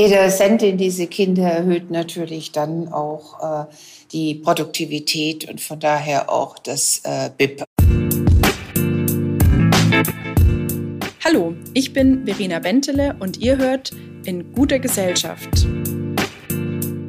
Jeder Cent in diese Kinder erhöht natürlich dann auch äh, die Produktivität und von daher auch das äh, BIP. Hallo, ich bin Verena Bentele und ihr hört in guter Gesellschaft.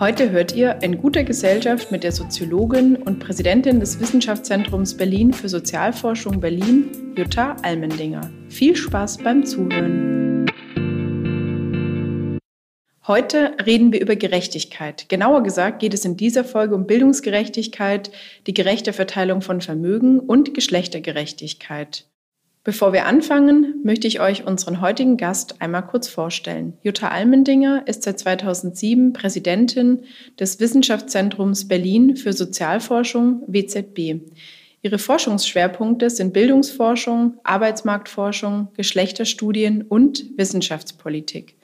Heute hört ihr in guter Gesellschaft mit der Soziologin und Präsidentin des Wissenschaftszentrums Berlin für Sozialforschung Berlin, Jutta Almendinger. Viel Spaß beim Zuhören. Heute reden wir über Gerechtigkeit. Genauer gesagt geht es in dieser Folge um Bildungsgerechtigkeit, die gerechte Verteilung von Vermögen und Geschlechtergerechtigkeit. Bevor wir anfangen, möchte ich euch unseren heutigen Gast einmal kurz vorstellen. Jutta Almendinger ist seit 2007 Präsidentin des Wissenschaftszentrums Berlin für Sozialforschung WZB. Ihre Forschungsschwerpunkte sind Bildungsforschung, Arbeitsmarktforschung, Geschlechterstudien und Wissenschaftspolitik.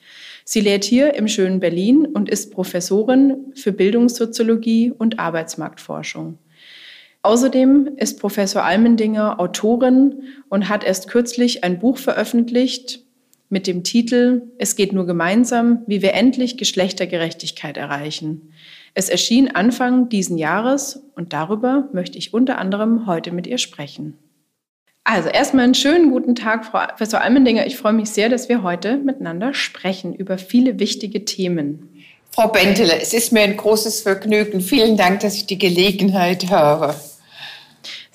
Sie lehrt hier im schönen Berlin und ist Professorin für Bildungssoziologie und Arbeitsmarktforschung. Außerdem ist Professor Almendinger Autorin und hat erst kürzlich ein Buch veröffentlicht mit dem Titel Es geht nur gemeinsam, wie wir endlich Geschlechtergerechtigkeit erreichen. Es erschien Anfang diesen Jahres und darüber möchte ich unter anderem heute mit ihr sprechen. Also erstmal einen schönen guten Tag, Frau Professor Almendinger. Ich freue mich sehr, dass wir heute miteinander sprechen über viele wichtige Themen. Frau Bentele, es ist mir ein großes Vergnügen. Vielen Dank, dass ich die Gelegenheit habe.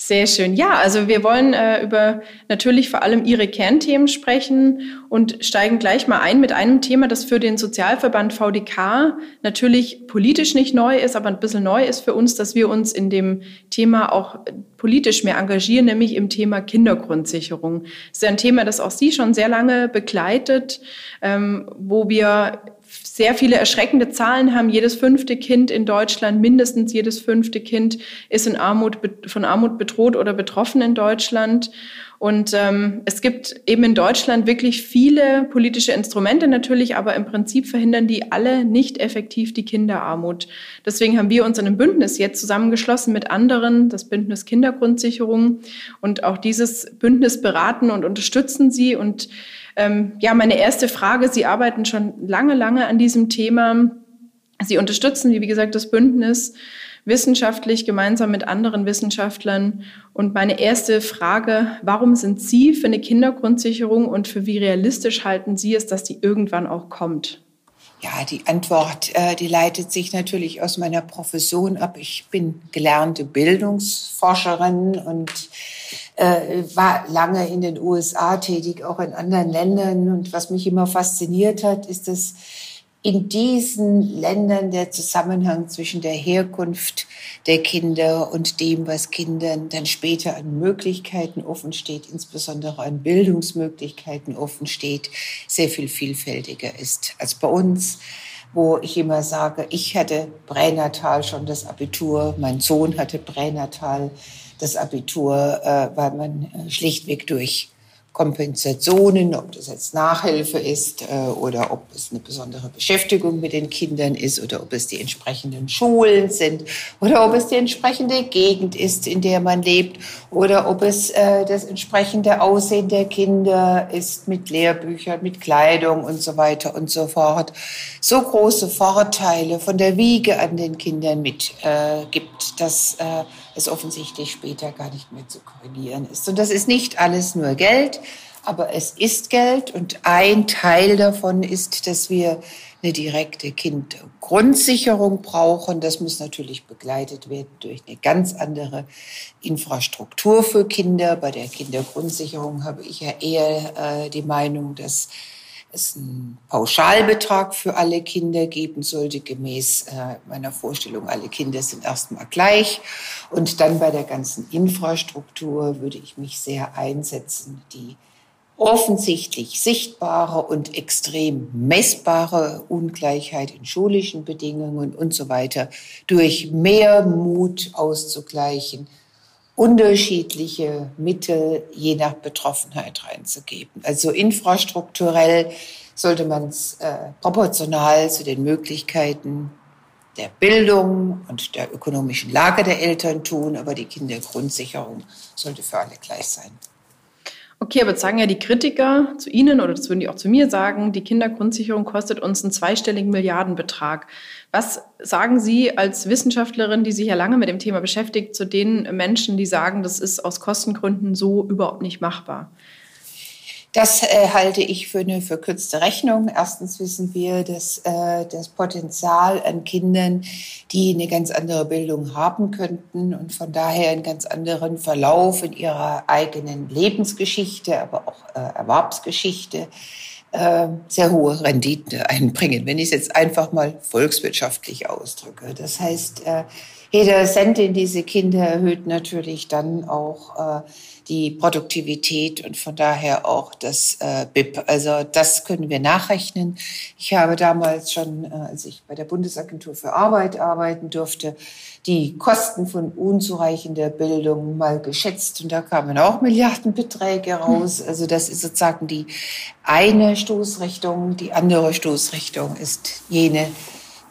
Sehr schön. Ja, also wir wollen äh, über natürlich vor allem Ihre Kernthemen sprechen und steigen gleich mal ein mit einem Thema, das für den Sozialverband VDK natürlich politisch nicht neu ist, aber ein bisschen neu ist für uns, dass wir uns in dem Thema auch politisch mehr engagieren, nämlich im Thema Kindergrundsicherung. Das ist ja ein Thema, das auch Sie schon sehr lange begleitet, ähm, wo wir sehr viele erschreckende Zahlen haben. Jedes fünfte Kind in Deutschland, mindestens jedes fünfte Kind ist in Armut, von Armut bedroht oder betroffen in Deutschland. Und ähm, es gibt eben in Deutschland wirklich viele politische Instrumente natürlich, aber im Prinzip verhindern die alle nicht effektiv die Kinderarmut. Deswegen haben wir uns in einem Bündnis jetzt zusammengeschlossen mit anderen, das Bündnis Kindergrundsicherung. Und auch dieses Bündnis beraten und unterstützen sie. Und ähm, ja, meine erste Frage, Sie arbeiten schon lange, lange an diesem Thema. Sie unterstützen, wie gesagt, das Bündnis wissenschaftlich gemeinsam mit anderen Wissenschaftlern. Und meine erste Frage, warum sind Sie für eine Kindergrundsicherung und für wie realistisch halten Sie es, dass die irgendwann auch kommt? Ja, die Antwort, äh, die leitet sich natürlich aus meiner Profession ab. Ich bin gelernte Bildungsforscherin und äh, war lange in den USA tätig, auch in anderen Ländern. Und was mich immer fasziniert hat, ist, dass in diesen Ländern der Zusammenhang zwischen der Herkunft der Kinder und dem, was Kindern dann später an Möglichkeiten offen steht, insbesondere an Bildungsmöglichkeiten offen steht, sehr viel vielfältiger ist als bei uns wo ich immer sage, ich hatte pränatal schon das Abitur, mein Sohn hatte pränatal das Abitur, äh, weil man äh, schlichtweg durch Kompensationen, ob das jetzt Nachhilfe ist äh, oder ob es eine besondere Beschäftigung mit den Kindern ist oder ob es die entsprechenden Schulen sind oder ob es die entsprechende Gegend ist, in der man lebt oder ob es äh, das entsprechende Aussehen der Kinder ist mit Lehrbüchern, mit Kleidung und so weiter und so fort. So große Vorteile von der Wiege an den Kindern mit äh, gibt, dass es offensichtlich später gar nicht mehr zu korrigieren ist. Und das ist nicht alles nur Geld, aber es ist Geld und ein Teil davon ist, dass wir eine direkte Kindgrundsicherung brauchen. Das muss natürlich begleitet werden durch eine ganz andere Infrastruktur für Kinder. Bei der Kindergrundsicherung habe ich ja eher äh, die Meinung, dass es einen Pauschalbetrag für alle Kinder geben sollte, gemäß äh, meiner Vorstellung, alle Kinder sind erstmal gleich. Und dann bei der ganzen Infrastruktur würde ich mich sehr einsetzen, die offensichtlich sichtbare und extrem messbare Ungleichheit in schulischen Bedingungen und so weiter durch mehr Mut auszugleichen, unterschiedliche Mittel je nach Betroffenheit reinzugeben. Also infrastrukturell sollte man es äh, proportional zu den Möglichkeiten der Bildung und der ökonomischen Lage der Eltern tun, aber die Kindergrundsicherung sollte für alle gleich sein. Okay, aber jetzt sagen ja die Kritiker zu Ihnen oder das würden die auch zu mir sagen, die Kindergrundsicherung kostet uns einen zweistelligen Milliardenbetrag. Was sagen Sie als Wissenschaftlerin, die sich ja lange mit dem Thema beschäftigt, zu den Menschen, die sagen, das ist aus Kostengründen so überhaupt nicht machbar? Das äh, halte ich für eine verkürzte Rechnung. Erstens wissen wir, dass äh, das Potenzial an Kindern, die eine ganz andere Bildung haben könnten und von daher einen ganz anderen Verlauf in ihrer eigenen Lebensgeschichte, aber auch äh, Erwerbsgeschichte, äh, sehr hohe Renditen einbringen, wenn ich es jetzt einfach mal volkswirtschaftlich ausdrücke. Das heißt, äh, jeder Cent in diese Kinder erhöht natürlich dann auch äh, die Produktivität und von daher auch das äh, BIP. Also das können wir nachrechnen. Ich habe damals schon, äh, als ich bei der Bundesagentur für Arbeit arbeiten durfte, die Kosten von unzureichender Bildung mal geschätzt und da kamen auch Milliardenbeträge raus. Also das ist sozusagen die eine Stoßrichtung. Die andere Stoßrichtung ist jene,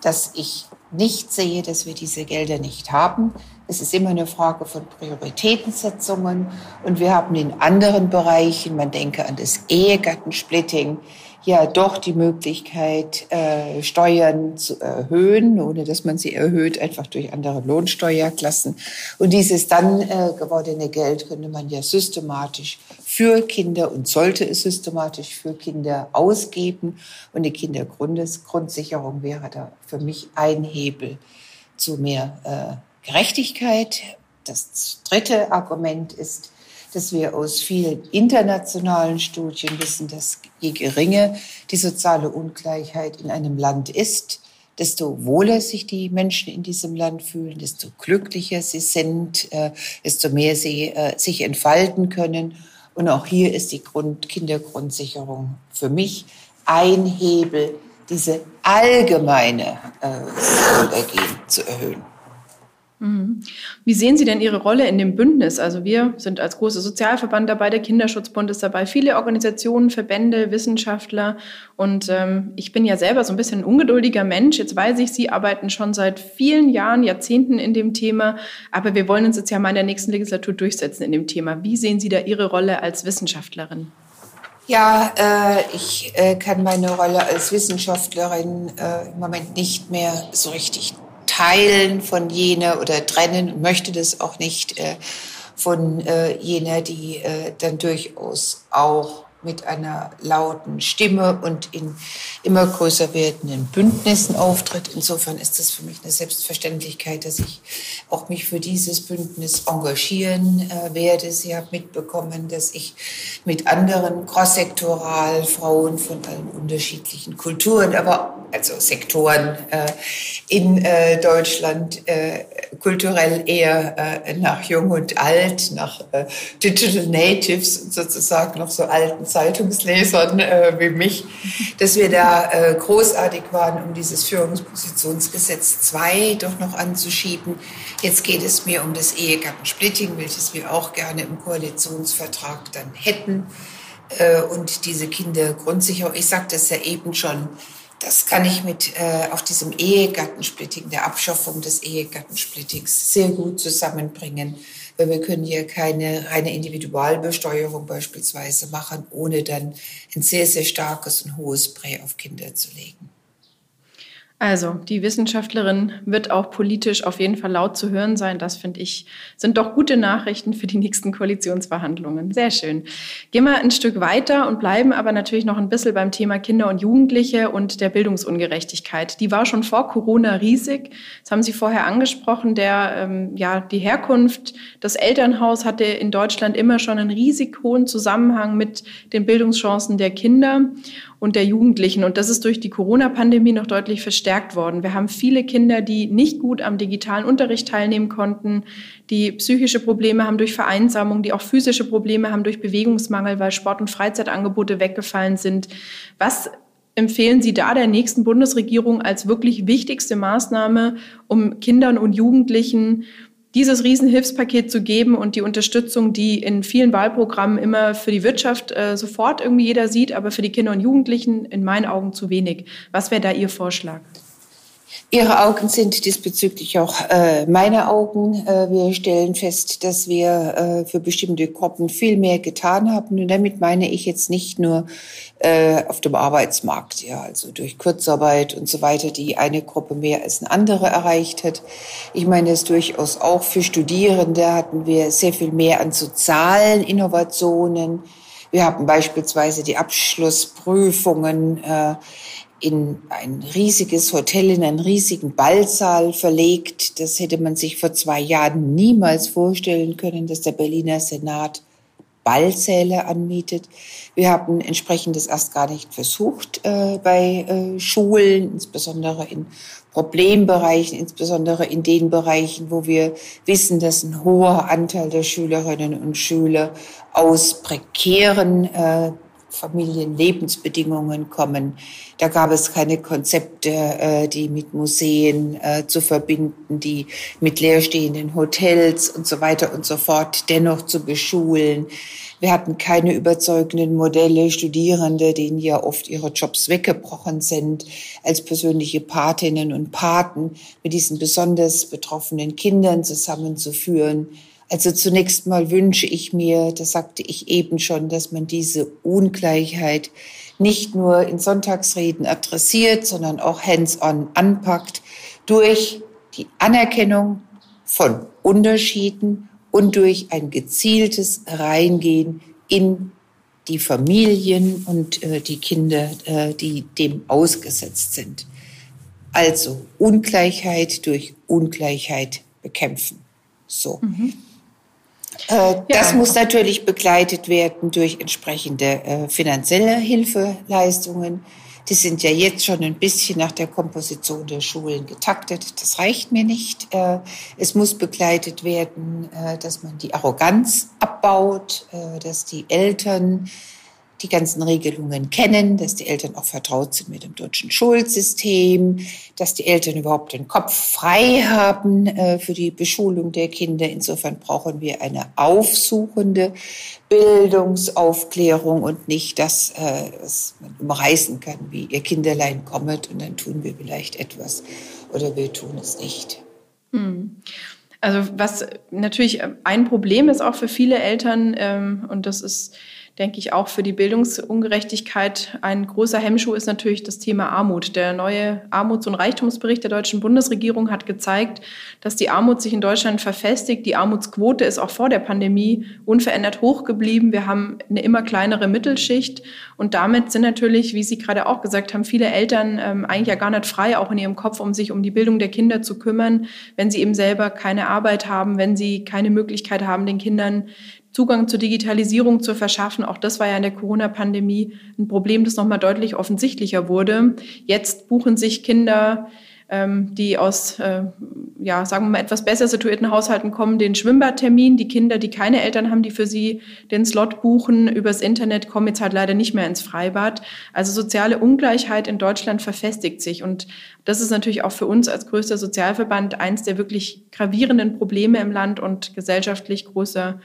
dass ich nicht sehe, dass wir diese Gelder nicht haben. Es ist immer eine Frage von Prioritätensetzungen. Und wir haben in anderen Bereichen, man denke an das Ehegattensplitting, ja doch die Möglichkeit, äh, Steuern zu erhöhen, ohne dass man sie erhöht, einfach durch andere Lohnsteuerklassen. Und dieses dann äh, gewordene Geld könnte man ja systematisch für Kinder und sollte es systematisch für Kinder ausgeben. Und die Kindergrundsicherung wäre da für mich ein Hebel zu mehr äh, Gerechtigkeit. Das dritte Argument ist, dass wir aus vielen internationalen Studien wissen, dass je geringer die soziale Ungleichheit in einem Land ist, desto wohler sich die Menschen in diesem Land fühlen, desto glücklicher sie sind, äh, desto mehr sie äh, sich entfalten können. Und auch hier ist die Grund Kindergrundsicherung für mich ein Hebel, diese allgemeine äh, Wohlergehen zu erhöhen. Mhm. Wie sehen Sie denn Ihre Rolle in dem Bündnis? Also wir sind als großer Sozialverband dabei, der Kinderschutzbund ist dabei, viele Organisationen, Verbände, Wissenschaftler. Und ähm, ich bin ja selber so ein bisschen ein ungeduldiger Mensch. Jetzt weiß ich, Sie arbeiten schon seit vielen Jahren, Jahrzehnten in dem Thema. Aber wir wollen uns jetzt ja mal in der nächsten Legislatur durchsetzen in dem Thema. Wie sehen Sie da Ihre Rolle als Wissenschaftlerin? Ja, äh, ich äh, kann meine Rolle als Wissenschaftlerin äh, im Moment nicht mehr so richtig teilen von jener oder trennen und möchte das auch nicht äh, von äh, jener, die äh, dann durchaus auch mit einer lauten Stimme und in immer größer werdenden Bündnissen auftritt. Insofern ist das für mich eine Selbstverständlichkeit, dass ich auch mich für dieses Bündnis engagieren äh, werde. Sie haben mitbekommen, dass ich mit anderen crosssektoral Frauen von allen unterschiedlichen Kulturen, aber also Sektoren äh, in äh, Deutschland äh, kulturell eher äh, nach Jung und Alt, nach äh, Digital Natives sozusagen noch so alten Zeitungslesern äh, wie mich, dass wir da äh, großartig waren, um dieses Führungspositionsgesetz 2 doch noch anzuschieben. Jetzt geht es mir um das Ehegattensplitting, welches wir auch gerne im Koalitionsvertrag dann hätten. Äh, und diese Kindergrundsicherung, ich sagte es ja eben schon, das kann ich mit äh, auf diesem Ehegattensplitting, der Abschaffung des Ehegattensplittings sehr gut zusammenbringen weil wir können hier keine reine Individualbesteuerung beispielsweise machen, ohne dann ein sehr, sehr starkes und hohes Prä auf Kinder zu legen. Also, die Wissenschaftlerin wird auch politisch auf jeden Fall laut zu hören sein. Das finde ich, sind doch gute Nachrichten für die nächsten Koalitionsverhandlungen. Sehr schön. Gehen wir ein Stück weiter und bleiben aber natürlich noch ein bisschen beim Thema Kinder und Jugendliche und der Bildungsungerechtigkeit. Die war schon vor Corona riesig. Das haben Sie vorher angesprochen. Der, ähm, ja, die Herkunft, das Elternhaus hatte in Deutschland immer schon einen riesig hohen Zusammenhang mit den Bildungschancen der Kinder. Und der Jugendlichen. Und das ist durch die Corona-Pandemie noch deutlich verstärkt worden. Wir haben viele Kinder, die nicht gut am digitalen Unterricht teilnehmen konnten, die psychische Probleme haben durch Vereinsamung, die auch physische Probleme haben durch Bewegungsmangel, weil Sport- und Freizeitangebote weggefallen sind. Was empfehlen Sie da der nächsten Bundesregierung als wirklich wichtigste Maßnahme, um Kindern und Jugendlichen dieses Riesenhilfspaket zu geben und die Unterstützung, die in vielen Wahlprogrammen immer für die Wirtschaft äh, sofort irgendwie jeder sieht, aber für die Kinder und Jugendlichen in meinen Augen zu wenig. Was wäre da Ihr Vorschlag? Ihre Augen sind diesbezüglich auch äh, meine Augen. Äh, wir stellen fest, dass wir äh, für bestimmte Gruppen viel mehr getan haben. Und damit meine ich jetzt nicht nur äh, auf dem Arbeitsmarkt, ja, also durch Kurzarbeit und so weiter, die eine Gruppe mehr als eine andere erreicht hat. Ich meine es durchaus auch für Studierende hatten wir sehr viel mehr an sozialen Innovationen. Wir haben beispielsweise die Abschlussprüfungen äh, in ein riesiges Hotel, in einen riesigen Ballsaal verlegt. Das hätte man sich vor zwei Jahren niemals vorstellen können, dass der Berliner Senat Ballsäle anmietet. Wir haben entsprechendes erst gar nicht versucht äh, bei äh, Schulen, insbesondere in Problembereichen, insbesondere in den Bereichen, wo wir wissen, dass ein hoher Anteil der Schülerinnen und Schüler aus prekären äh, Familienlebensbedingungen kommen. Da gab es keine Konzepte, äh, die mit Museen äh, zu verbinden, die mit leerstehenden Hotels und so weiter und so fort dennoch zu beschulen. Wir hatten keine überzeugenden Modelle, Studierende, denen ja oft ihre Jobs weggebrochen sind, als persönliche Patinnen und Paten mit diesen besonders betroffenen Kindern zusammenzuführen. Also zunächst mal wünsche ich mir, das sagte ich eben schon, dass man diese Ungleichheit nicht nur in Sonntagsreden adressiert, sondern auch hands-on anpackt durch die Anerkennung von Unterschieden und durch ein gezieltes Reingehen in die Familien und äh, die Kinder, äh, die dem ausgesetzt sind. Also Ungleichheit durch Ungleichheit bekämpfen. So. Mhm. Äh, das ja. muss natürlich begleitet werden durch entsprechende äh, finanzielle Hilfeleistungen. Die sind ja jetzt schon ein bisschen nach der Komposition der Schulen getaktet. Das reicht mir nicht. Äh, es muss begleitet werden, dass man die Arroganz abbaut, dass die Eltern die ganzen Regelungen kennen, dass die Eltern auch vertraut sind mit dem deutschen Schulsystem, dass die Eltern überhaupt den Kopf frei haben äh, für die Beschulung der Kinder. Insofern brauchen wir eine aufsuchende Bildungsaufklärung und nicht das, äh, was man umreißen kann, wie ihr Kinderlein kommet und dann tun wir vielleicht etwas oder wir tun es nicht. Hm. Also was natürlich ein Problem ist auch für viele Eltern ähm, und das ist denke ich, auch für die Bildungsungerechtigkeit ein großer Hemmschuh ist natürlich das Thema Armut. Der neue Armuts- und Reichtumsbericht der deutschen Bundesregierung hat gezeigt, dass die Armut sich in Deutschland verfestigt. Die Armutsquote ist auch vor der Pandemie unverändert hoch geblieben. Wir haben eine immer kleinere Mittelschicht und damit sind natürlich, wie Sie gerade auch gesagt haben, viele Eltern ähm, eigentlich ja gar nicht frei, auch in ihrem Kopf, um sich um die Bildung der Kinder zu kümmern, wenn sie eben selber keine Arbeit haben, wenn sie keine Möglichkeit haben, den Kindern Zugang zur Digitalisierung zu verschaffen. Auch das war ja in der Corona-Pandemie ein Problem, das nochmal deutlich offensichtlicher wurde. Jetzt buchen sich Kinder, ähm, die aus, äh, ja, sagen wir mal, etwas besser situierten Haushalten kommen, den Schwimmbadtermin. Die Kinder, die keine Eltern haben, die für sie den Slot buchen übers Internet, kommen jetzt halt leider nicht mehr ins Freibad. Also soziale Ungleichheit in Deutschland verfestigt sich. Und das ist natürlich auch für uns als größter Sozialverband eins der wirklich gravierenden Probleme im Land und gesellschaftlich großer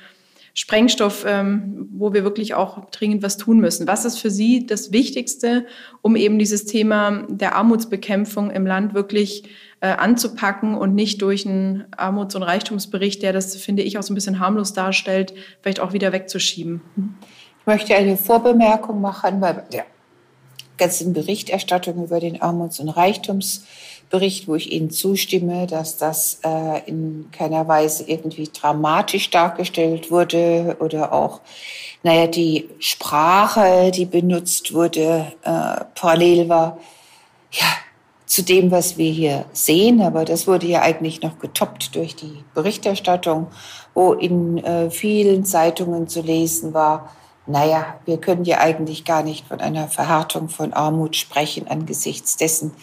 Sprengstoff, ähm, wo wir wirklich auch dringend was tun müssen. Was ist für Sie das Wichtigste, um eben dieses Thema der Armutsbekämpfung im Land wirklich äh, anzupacken und nicht durch einen Armuts- und Reichtumsbericht, der das, finde ich, auch so ein bisschen harmlos darstellt, vielleicht auch wieder wegzuschieben? Ich möchte eine Vorbemerkung machen, weil der ganzen Berichterstattung über den Armuts- und Reichtums Bericht, wo ich Ihnen zustimme, dass das äh, in keiner Weise irgendwie dramatisch dargestellt wurde oder auch, naja, die Sprache, die benutzt wurde, äh, parallel war, ja, zu dem, was wir hier sehen. Aber das wurde ja eigentlich noch getoppt durch die Berichterstattung, wo in äh, vielen Zeitungen zu lesen war, naja, wir können ja eigentlich gar nicht von einer Verhärtung von Armut sprechen angesichts dessen,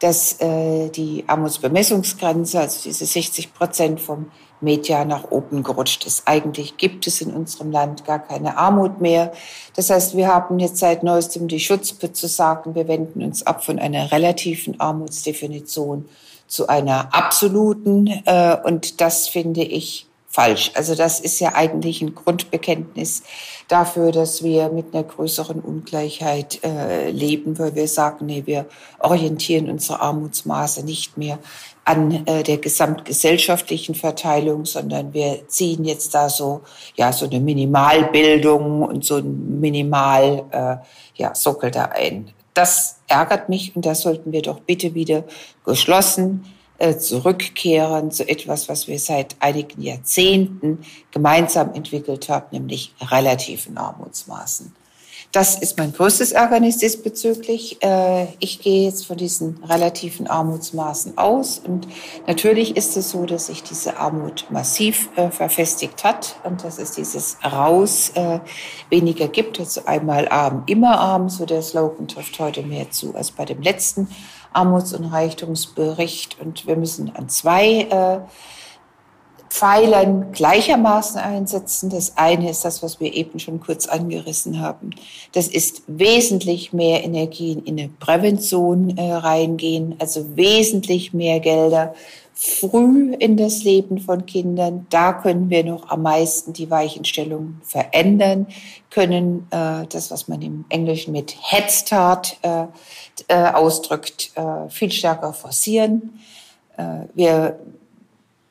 dass äh, die Armutsbemessungsgrenze, also diese 60 Prozent vom Media nach oben gerutscht ist. Eigentlich gibt es in unserem Land gar keine Armut mehr. Das heißt, wir haben jetzt seit neuestem die Schutzpe zu sagen, wir wenden uns ab von einer relativen Armutsdefinition zu einer absoluten. Äh, und das finde ich falsch. Also das ist ja eigentlich ein Grundbekenntnis dafür, dass wir mit einer größeren Ungleichheit äh, leben, weil wir sagen, nee, wir orientieren unsere Armutsmaße nicht mehr an äh, der gesamtgesellschaftlichen Verteilung, sondern wir ziehen jetzt da so ja so eine Minimalbildung und so ein Minimal äh, ja Sockel da ein. Das ärgert mich und das sollten wir doch bitte wieder geschlossen zurückkehren zu etwas, was wir seit einigen Jahrzehnten gemeinsam entwickelt haben, nämlich relativen Armutsmaßen. Das ist mein größtes Ärgernis diesbezüglich. Äh, ich gehe jetzt von diesen relativen Armutsmaßen aus. Und natürlich ist es so, dass sich diese Armut massiv äh, verfestigt hat und dass es dieses Raus weniger gibt. Also einmal arm, immer arm, so der Slogan trifft heute mehr zu als bei dem letzten Armuts- und Reichtumsbericht. Und wir müssen an zwei äh, Pfeilern gleichermaßen einsetzen. Das eine ist das, was wir eben schon kurz angerissen haben. Das ist wesentlich mehr Energien in eine Prävention äh, reingehen, also wesentlich mehr Gelder früh in das Leben von Kindern. Da können wir noch am meisten die Weichenstellung verändern, können äh, das, was man im Englischen mit Head Start äh, äh, ausdrückt, äh, viel stärker forcieren. Äh, wir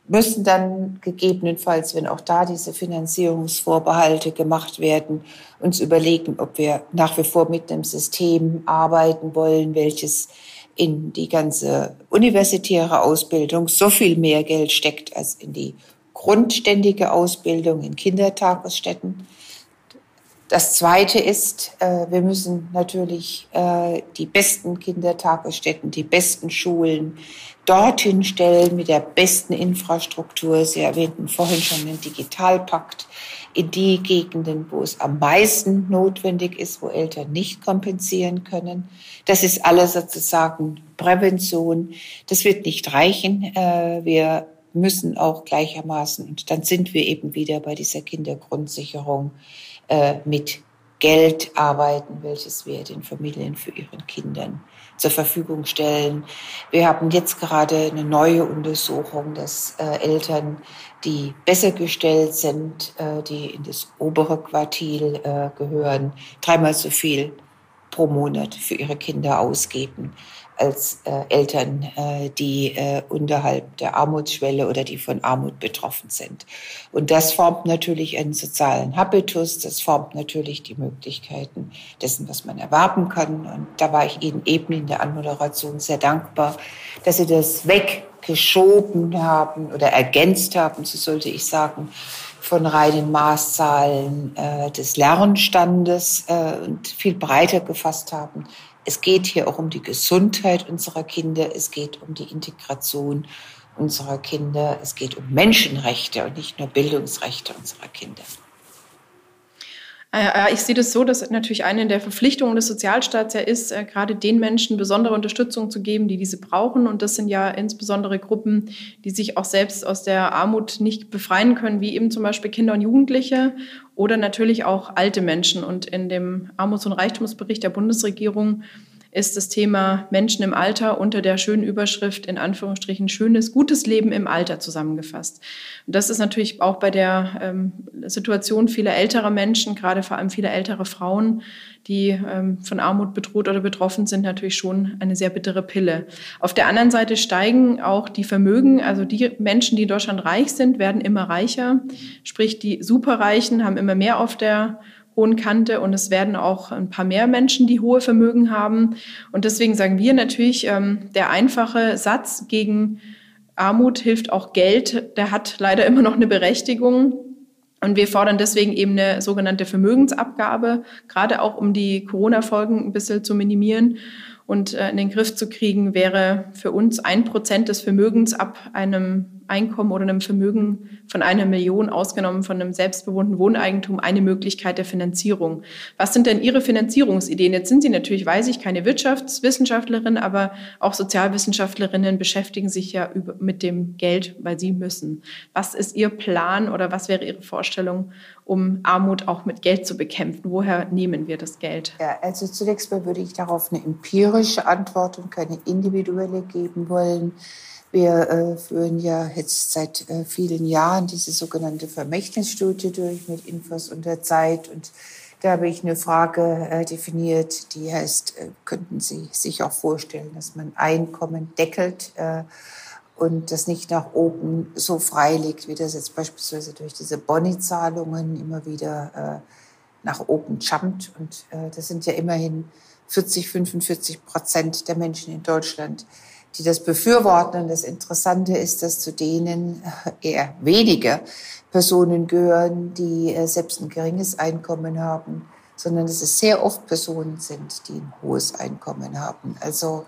müssen dann gegebenenfalls, wenn auch da diese Finanzierungsvorbehalte gemacht werden, uns überlegen, ob wir nach wie vor mit einem System arbeiten wollen, welches in die ganze universitäre Ausbildung so viel mehr Geld steckt als in die grundständige Ausbildung in Kindertagesstätten. Das Zweite ist, äh, wir müssen natürlich äh, die besten Kindertagesstätten, die besten Schulen dorthin stellen mit der besten Infrastruktur. Sie erwähnten vorhin schon den Digitalpakt in die Gegenden, wo es am meisten notwendig ist, wo Eltern nicht kompensieren können. Das ist alles sozusagen Prävention. Das wird nicht reichen. Äh, wir müssen auch gleichermaßen, und dann sind wir eben wieder bei dieser Kindergrundsicherung, äh, mit Geld arbeiten, welches wir den Familien für ihren Kindern zur Verfügung stellen. Wir haben jetzt gerade eine neue Untersuchung, dass äh, Eltern, die besser gestellt sind, äh, die in das obere Quartil äh, gehören, dreimal so viel pro Monat für ihre Kinder ausgeben als äh, Eltern, äh, die äh, unterhalb der Armutsschwelle oder die von Armut betroffen sind. Und das formt natürlich einen sozialen Habitus, das formt natürlich die Möglichkeiten dessen, was man erwerben kann. Und da war ich Ihnen eben in der Anmoderation sehr dankbar, dass Sie das weggeschoben haben oder ergänzt haben, so sollte ich sagen, von reinen Maßzahlen äh, des Lernstandes äh, und viel breiter gefasst haben es geht hier auch um die Gesundheit unserer Kinder, es geht um die Integration unserer Kinder, es geht um Menschenrechte und nicht nur Bildungsrechte unserer Kinder. Äh, ich sehe das so, dass natürlich eine der Verpflichtungen des Sozialstaats ja ist, äh, gerade den Menschen besondere Unterstützung zu geben, die diese brauchen. Und das sind ja insbesondere Gruppen, die sich auch selbst aus der Armut nicht befreien können, wie eben zum Beispiel Kinder und Jugendliche oder natürlich auch alte Menschen. Und in dem Armuts- und Reichtumsbericht der Bundesregierung ist das Thema Menschen im Alter unter der schönen Überschrift in Anführungsstrichen schönes, gutes Leben im Alter zusammengefasst. Und das ist natürlich auch bei der ähm, Situation vieler älterer Menschen, gerade vor allem vieler älterer Frauen, die ähm, von Armut bedroht oder betroffen sind, natürlich schon eine sehr bittere Pille. Auf der anderen Seite steigen auch die Vermögen, also die Menschen, die in Deutschland reich sind, werden immer reicher. Sprich, die Superreichen haben immer mehr auf der hohen Kante und es werden auch ein paar mehr Menschen, die hohe Vermögen haben. Und deswegen sagen wir natürlich, ähm, der einfache Satz gegen Armut hilft auch Geld, der hat leider immer noch eine Berechtigung. Und wir fordern deswegen eben eine sogenannte Vermögensabgabe, gerade auch um die Corona-Folgen ein bisschen zu minimieren und äh, in den Griff zu kriegen, wäre für uns ein Prozent des Vermögens ab einem Einkommen oder einem Vermögen von einer Million, ausgenommen von einem selbstbewohnten Wohneigentum, eine Möglichkeit der Finanzierung. Was sind denn Ihre Finanzierungsideen? Jetzt sind Sie natürlich, weiß ich, keine Wirtschaftswissenschaftlerin, aber auch Sozialwissenschaftlerinnen beschäftigen sich ja mit dem Geld, weil sie müssen. Was ist Ihr Plan oder was wäre Ihre Vorstellung, um Armut auch mit Geld zu bekämpfen? Woher nehmen wir das Geld? Ja, also zunächst mal würde ich darauf eine empirische Antwort und keine individuelle geben wollen. Wir äh, führen ja jetzt seit äh, vielen Jahren diese sogenannte Vermächtnisstudie durch mit Infos und der Zeit. Und da habe ich eine Frage äh, definiert, die heißt, äh, könnten Sie sich auch vorstellen, dass man Einkommen deckelt? Äh, und das nicht nach oben so frei liegt, wie das jetzt beispielsweise durch diese Boni-Zahlungen immer wieder äh, nach oben jumpt. Und das sind ja immerhin 40, 45 Prozent der Menschen in Deutschland, die das befürworten. Und das Interessante ist, dass zu denen eher wenige Personen gehören, die äh, selbst ein geringes Einkommen haben, sondern dass es sehr oft Personen sind, die ein hohes Einkommen haben. Also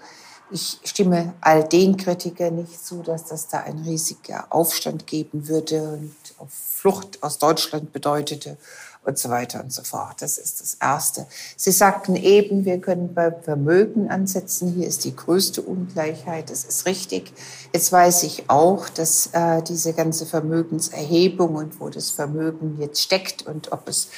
ich stimme all den Kritikern nicht zu, dass das da ein riesiger Aufstand geben würde und auf Flucht aus Deutschland bedeutete und so weiter und so fort. Das ist das Erste. Sie sagten eben, wir können beim Vermögen ansetzen. Hier ist die größte Ungleichheit. Das ist richtig. Jetzt weiß ich auch, dass äh, diese ganze Vermögenserhebung und wo das Vermögen jetzt steckt und ob es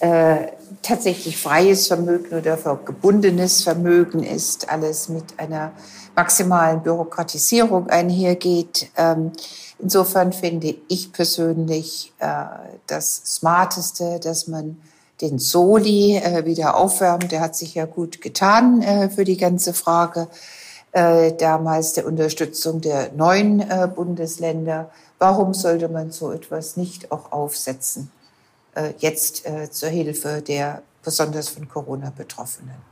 äh, tatsächlich freies Vermögen oder gebundenes Vermögen ist, alles mit einer maximalen Bürokratisierung einhergeht. Ähm, insofern finde ich persönlich äh, das Smarteste, dass man den Soli äh, wieder aufwärmt. Der hat sich ja gut getan äh, für die ganze Frage damals der Unterstützung der neuen Bundesländer. Warum sollte man so etwas nicht auch aufsetzen? Jetzt zur Hilfe der besonders von Corona Betroffenen.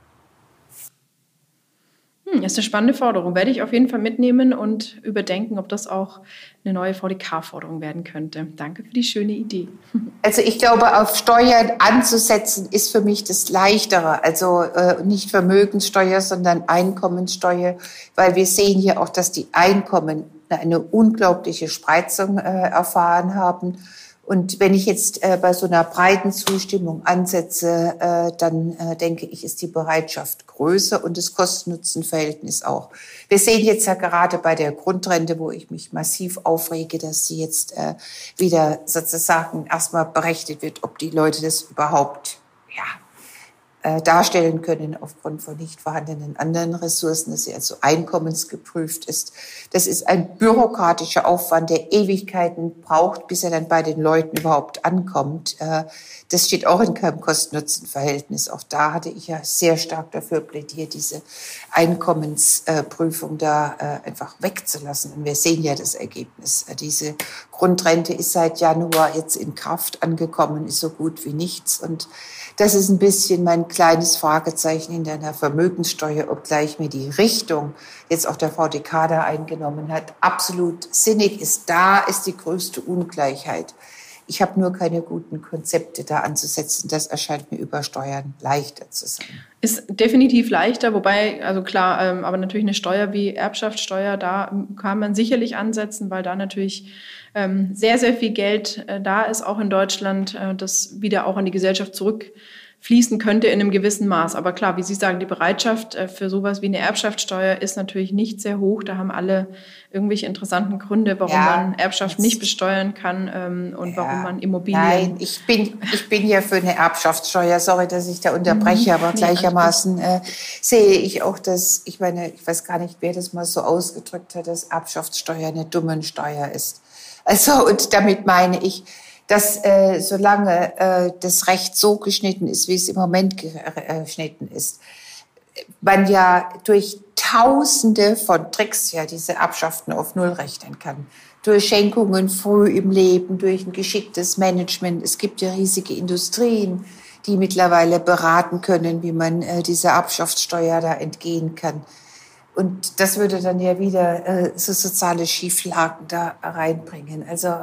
Hm, ist eine spannende Forderung. Werde ich auf jeden Fall mitnehmen und überdenken, ob das auch eine neue VDK-Forderung werden könnte. Danke für die schöne Idee. Also ich glaube, auf Steuern anzusetzen ist für mich das Leichtere. Also äh, nicht Vermögenssteuer, sondern Einkommensteuer, weil wir sehen hier auch, dass die Einkommen eine unglaubliche Spreizung äh, erfahren haben. Und wenn ich jetzt äh, bei so einer breiten Zustimmung ansetze, äh, dann äh, denke ich, ist die Bereitschaft größer und das Kosten-Nutzen-Verhältnis auch. Wir sehen jetzt ja gerade bei der Grundrente, wo ich mich massiv aufrege, dass sie jetzt äh, wieder sozusagen erstmal berechnet wird, ob die Leute das überhaupt äh, darstellen können aufgrund von nicht vorhandenen anderen Ressourcen, dass sie also einkommensgeprüft ist. Das ist ein bürokratischer Aufwand, der Ewigkeiten braucht, bis er dann bei den Leuten überhaupt ankommt. Äh, das steht auch in keinem Kosten-Nutzen-Verhältnis. Auch da hatte ich ja sehr stark dafür plädiert, diese Einkommensprüfung da äh, einfach wegzulassen. Und wir sehen ja das Ergebnis. Diese Grundrente ist seit Januar jetzt in Kraft angekommen, ist so gut wie nichts. Und das ist ein bisschen mein kleines Fragezeichen in deiner Vermögenssteuer, obgleich mir die Richtung jetzt auch der VDK da eingenommen hat, absolut sinnig ist. Da ist die größte Ungleichheit. Ich habe nur keine guten Konzepte da anzusetzen. Das erscheint mir über Steuern leichter zu sein. Ist definitiv leichter, wobei, also klar, ähm, aber natürlich eine Steuer wie Erbschaftssteuer, da kann man sicherlich ansetzen, weil da natürlich ähm, sehr, sehr viel Geld äh, da ist, auch in Deutschland, äh, das wieder auch an die Gesellschaft zurückfließen könnte in einem gewissen Maß. Aber klar, wie Sie sagen, die Bereitschaft äh, für sowas wie eine Erbschaftssteuer ist natürlich nicht sehr hoch. Da haben alle irgendwelche interessanten Gründe, warum ja, man Erbschaft nicht besteuern kann ähm, und ja, warum man Immobilien. Nein, ich bin, ich bin ja für eine Erbschaftssteuer. Sorry, dass ich da unterbreche, mhm. aber gleichermaßen äh, sehe ich auch, dass, ich meine, ich weiß gar nicht, wer das mal so ausgedrückt hat, dass Erbschaftssteuer eine dumme Steuer ist. Also, und damit meine ich, dass äh, solange äh, das Recht so geschnitten ist, wie es im Moment äh, geschnitten ist, man ja durch Tausende von Tricks ja diese Erbschaften auf Null rechnen kann. Durch Schenkungen früh im Leben, durch ein geschicktes Management. Es gibt ja riesige Industrien, die mittlerweile beraten können, wie man äh, dieser Erbschaftssteuer da entgehen kann. Und das würde dann ja wieder äh, so soziale Schieflagen da reinbringen. Also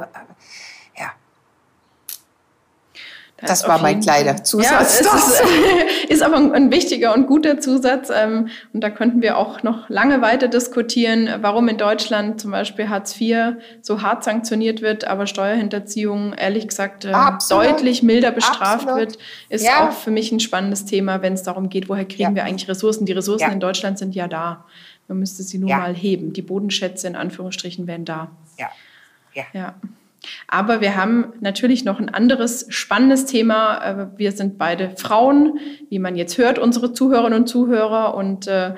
ja. Das war mein kleiner Zusatz. Ja, ist, ist, aber ein wichtiger und guter Zusatz. Ähm, und da könnten wir auch noch lange weiter diskutieren, warum in Deutschland zum Beispiel Hartz IV so hart sanktioniert wird, aber Steuerhinterziehung ehrlich gesagt äh, deutlich milder bestraft Absolut. wird, ist ja. auch für mich ein spannendes Thema, wenn es darum geht, woher kriegen ja. wir eigentlich Ressourcen. Die Ressourcen in Deutschland sind ja da. Man müsste sie nur mal heben. Die Bodenschätze in Anführungsstrichen wären da. Ja. ja. Aber wir haben natürlich noch ein anderes spannendes Thema. Äh, wir sind beide Frauen, wie man jetzt hört, unsere Zuhörerinnen und Zuhörer. Und äh,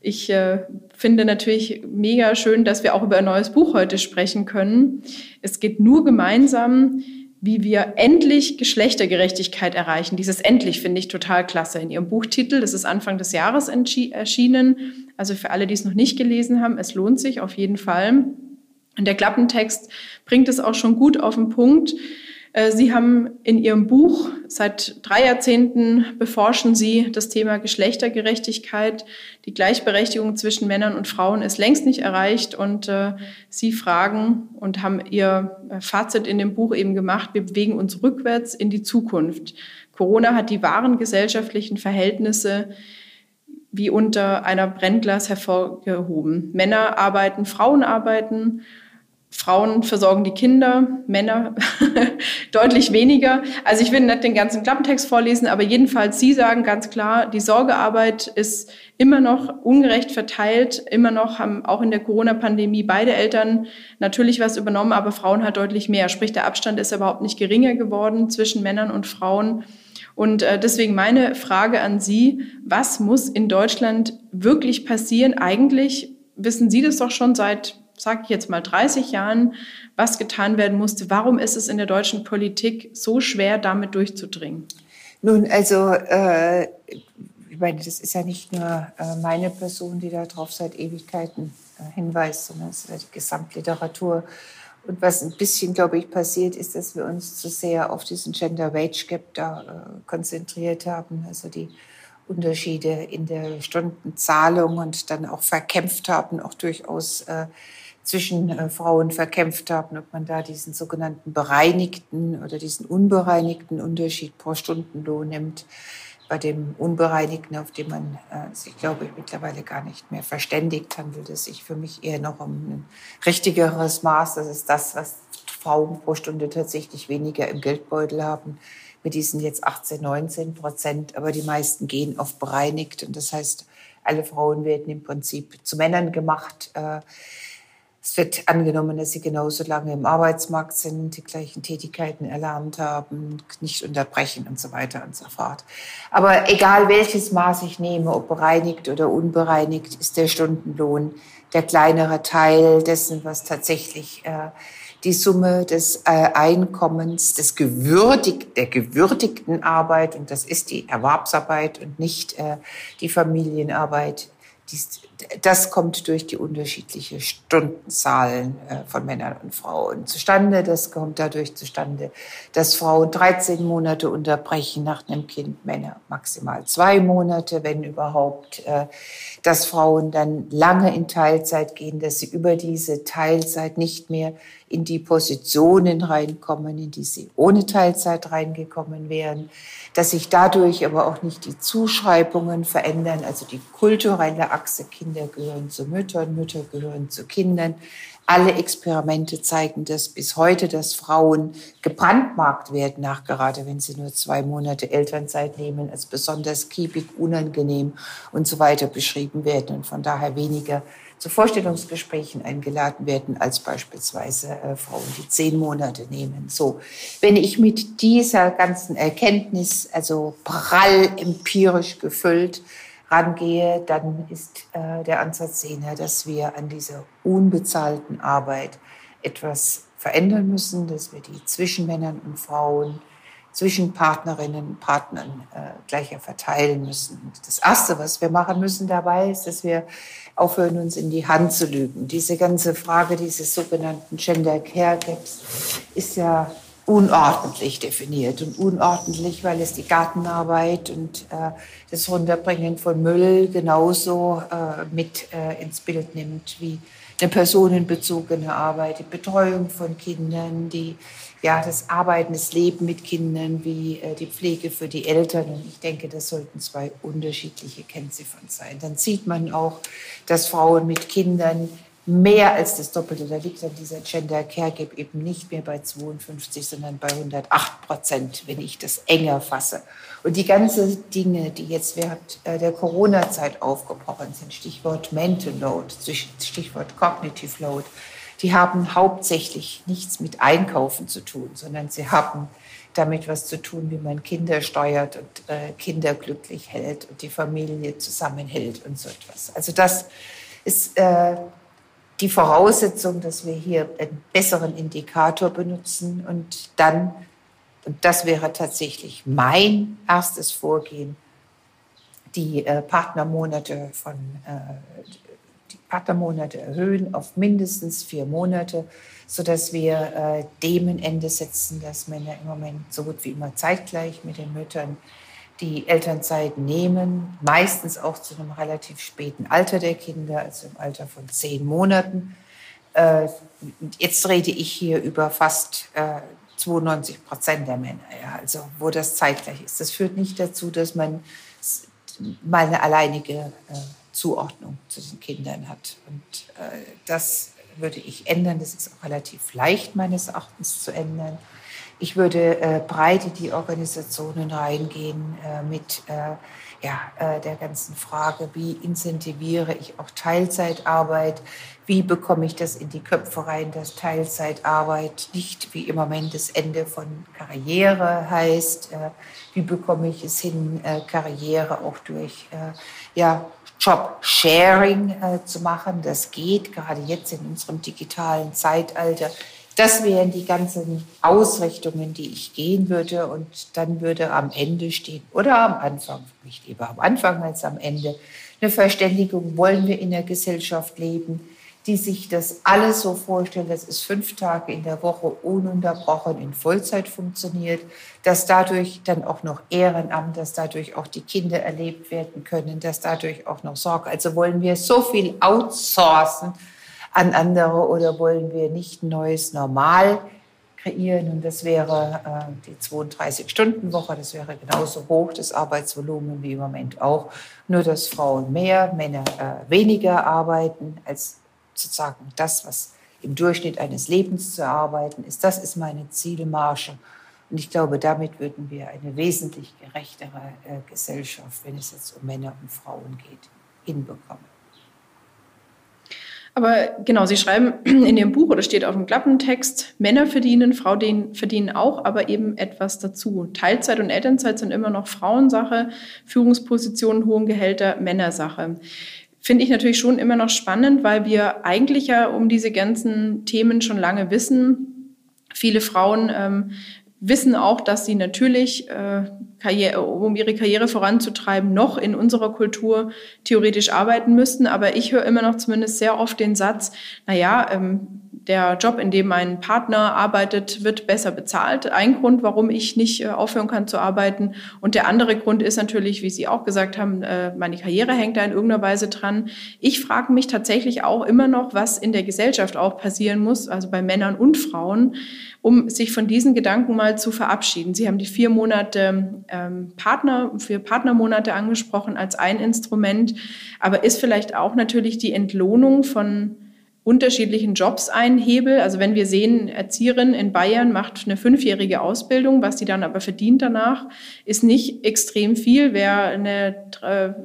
ich äh, finde natürlich mega schön, dass wir auch über ein neues Buch heute sprechen können. Es geht nur gemeinsam, wie wir endlich Geschlechtergerechtigkeit erreichen. Dieses endlich finde ich total klasse in Ihrem Buchtitel. Das ist Anfang des Jahres erschienen. Also für alle, die es noch nicht gelesen haben, es lohnt sich auf jeden Fall. Und der Klappentext bringt es auch schon gut auf den Punkt. Äh, Sie haben in Ihrem Buch seit drei Jahrzehnten beforschen Sie das Thema Geschlechtergerechtigkeit. Die Gleichberechtigung zwischen Männern und Frauen ist längst nicht erreicht und äh, Sie fragen und haben Ihr äh, Fazit in dem Buch eben gemacht, wir bewegen uns rückwärts in die Zukunft. Corona hat die wahren gesellschaftlichen Verhältnisse wie unter einer Brennglas hervorgehoben. Männer arbeiten, Frauen arbeiten Frauen versorgen die Kinder, Männer deutlich weniger. Also ich will nicht den ganzen Klappentext vorlesen, aber jedenfalls, Sie sagen ganz klar, die Sorgearbeit ist immer noch ungerecht verteilt. Immer noch haben auch in der Corona-Pandemie beide Eltern natürlich was übernommen, aber Frauen halt deutlich mehr. Sprich, der Abstand ist überhaupt nicht geringer geworden zwischen Männern und Frauen. Und äh, deswegen meine Frage an Sie, was muss in Deutschland wirklich passieren? Eigentlich wissen Sie das doch schon seit sage ich jetzt mal 30 Jahren, was getan werden musste. Warum ist es in der deutschen Politik so schwer, damit durchzudringen? Nun, also äh, ich meine, das ist ja nicht nur äh, meine Person, die darauf seit Ewigkeiten äh, hinweist, sondern es ist ja die Gesamtliteratur. Und was ein bisschen, glaube ich, passiert ist, dass wir uns zu sehr auf diesen Gender Wage Gap da äh, konzentriert haben. Also die Unterschiede in der Stundenzahlung und dann auch verkämpft haben, auch durchaus äh, zwischen äh, Frauen verkämpft haben, ob man da diesen sogenannten bereinigten oder diesen unbereinigten Unterschied pro Stundenlohn nimmt. Bei dem Unbereinigten, auf dem man äh, sich, glaube ich, mittlerweile gar nicht mehr verständigt, handelt es sich für mich eher noch um ein richtigeres Maß. Das ist das, was Frauen pro Stunde tatsächlich weniger im Geldbeutel haben. Mit diesen jetzt 18, 19 Prozent. Aber die meisten gehen auf bereinigt. Und das heißt, alle Frauen werden im Prinzip zu Männern gemacht. Es wird angenommen, dass sie genauso lange im Arbeitsmarkt sind, die gleichen Tätigkeiten erlernt haben, nicht unterbrechen und so weiter und so fort. Aber egal welches Maß ich nehme, ob bereinigt oder unbereinigt, ist der Stundenlohn der kleinere Teil dessen, was tatsächlich äh, die Summe des äh, Einkommens, des gewürdig, der gewürdigten Arbeit, und das ist die Erwerbsarbeit und nicht äh, die Familienarbeit, dies, das kommt durch die unterschiedlichen Stundenzahlen äh, von Männern und Frauen zustande. Das kommt dadurch zustande, dass Frauen 13 Monate unterbrechen nach einem Kind, Männer maximal zwei Monate, wenn überhaupt. Äh, dass Frauen dann lange in Teilzeit gehen, dass sie über diese Teilzeit nicht mehr in die Positionen reinkommen, in die sie ohne Teilzeit reingekommen wären dass sich dadurch aber auch nicht die Zuschreibungen verändern, also die kulturelle Achse, Kinder gehören zu Müttern, Mütter gehören zu Kindern. Alle Experimente zeigen das bis heute, dass Frauen gebrandmarkt werden, nach gerade wenn sie nur zwei Monate Elternzeit nehmen, als besonders kiepig, unangenehm und so weiter beschrieben werden und von daher weniger zu Vorstellungsgesprächen eingeladen werden, als beispielsweise äh, Frauen, die zehn Monate nehmen. So, wenn ich mit dieser ganzen Erkenntnis, also prall empirisch gefüllt, rangehe, dann ist äh, der Ansatz jener, dass wir an dieser unbezahlten Arbeit etwas verändern müssen, dass wir die zwischen Männern und Frauen zwischen Partnerinnen und Partnern äh, gleicher verteilen müssen. Und das Erste, was wir machen müssen dabei, ist, dass wir aufhören, uns in die Hand zu lügen. Diese ganze Frage dieses sogenannten Gender Care Gaps ist ja unordentlich definiert und unordentlich, weil es die Gartenarbeit und äh, das Runterbringen von Müll genauso äh, mit äh, ins Bild nimmt wie eine personenbezogene Arbeit, die Betreuung von Kindern, die ja, das Arbeiten, das Leben mit Kindern wie äh, die Pflege für die Eltern. Und ich denke, das sollten zwei unterschiedliche Kennziffern sein. Dann sieht man auch, dass Frauen mit Kindern mehr als das Doppelte. Da liegt dann dieser Gender Care Gap eben nicht mehr bei 52, sondern bei 108 Prozent, wenn ich das enger fasse. Und die ganzen Dinge, die jetzt während äh, der Corona-Zeit aufgebrochen sind, Stichwort Mental Load, Stichwort Cognitive Load, die haben hauptsächlich nichts mit Einkaufen zu tun, sondern sie haben damit was zu tun, wie man Kinder steuert und äh, Kinder glücklich hält und die Familie zusammenhält und so etwas. Also das ist äh, die Voraussetzung, dass wir hier einen besseren Indikator benutzen. Und dann, und das wäre tatsächlich mein erstes Vorgehen, die äh, Partnermonate von äh, die Partnermonate erhöhen auf mindestens vier Monate, sodass wir äh, dem ein Ende setzen, dass Männer im Moment so gut wie immer zeitgleich mit den Müttern die Elternzeit nehmen, meistens auch zu einem relativ späten Alter der Kinder, also im Alter von zehn Monaten. Äh, jetzt rede ich hier über fast 92 äh, Prozent der Männer, ja, also wo das zeitgleich ist. Das führt nicht dazu, dass man mal eine alleinige äh, Zuordnung zu den Kindern hat. Und das würde ich ändern. Das ist auch relativ leicht meines Erachtens zu ändern. Ich würde äh, breit in die Organisationen reingehen äh, mit äh, ja, äh, der ganzen Frage, wie incentiviere ich auch Teilzeitarbeit, wie bekomme ich das in die Köpfe rein, dass Teilzeitarbeit nicht wie im Moment das Ende von Karriere heißt, äh, wie bekomme ich es hin, äh, Karriere auch durch ja, Job-Sharing zu machen. Das geht gerade jetzt in unserem digitalen Zeitalter das wären die ganzen Ausrichtungen, die ich gehen würde. Und dann würde am Ende stehen, oder am Anfang, nicht lieber am Anfang als am Ende, eine Verständigung, wollen wir in der Gesellschaft leben, die sich das alles so vorstellen, dass es fünf Tage in der Woche ununterbrochen in Vollzeit funktioniert, dass dadurch dann auch noch Ehrenamt, dass dadurch auch die Kinder erlebt werden können, dass dadurch auch noch Sorge. Also wollen wir so viel outsourcen, an andere oder wollen wir nicht ein neues Normal kreieren? Und das wäre äh, die 32-Stunden-Woche, das wäre genauso hoch das Arbeitsvolumen wie im Moment auch, nur dass Frauen mehr, Männer äh, weniger arbeiten als sozusagen das, was im Durchschnitt eines Lebens zu arbeiten ist. Das ist meine Zielmarge. Und ich glaube, damit würden wir eine wesentlich gerechtere äh, Gesellschaft, wenn es jetzt um Männer und Frauen geht, hinbekommen. Aber genau, Sie schreiben in Ihrem Buch oder steht auf dem Klappentext, Männer verdienen, Frauen verdienen auch, aber eben etwas dazu. Teilzeit und Elternzeit sind immer noch Frauensache, Führungspositionen, hohen Gehälter, Männersache. Finde ich natürlich schon immer noch spannend, weil wir eigentlich ja um diese ganzen Themen schon lange wissen. Viele Frauen ähm, wissen auch, dass sie natürlich, äh, Karriere, um ihre Karriere voranzutreiben, noch in unserer Kultur theoretisch arbeiten müssten. Aber ich höre immer noch zumindest sehr oft den Satz, na ja, ähm, der Job, in dem mein Partner arbeitet, wird besser bezahlt. Ein Grund, warum ich nicht äh, aufhören kann zu arbeiten. Und der andere Grund ist natürlich, wie Sie auch gesagt haben, äh, meine Karriere hängt da in irgendeiner Weise dran. Ich frage mich tatsächlich auch immer noch, was in der Gesellschaft auch passieren muss, also bei Männern und Frauen, um sich von diesen Gedanken mal zu verabschieden. Sie haben die vier Monate ähm, Partner, vier Partnermonate angesprochen als ein Instrument, aber ist vielleicht auch natürlich die Entlohnung von unterschiedlichen Jobs ein Hebel. Also wenn wir sehen, Erzieherin in Bayern macht eine fünfjährige Ausbildung, was sie dann aber verdient danach, ist nicht extrem viel. Wer eine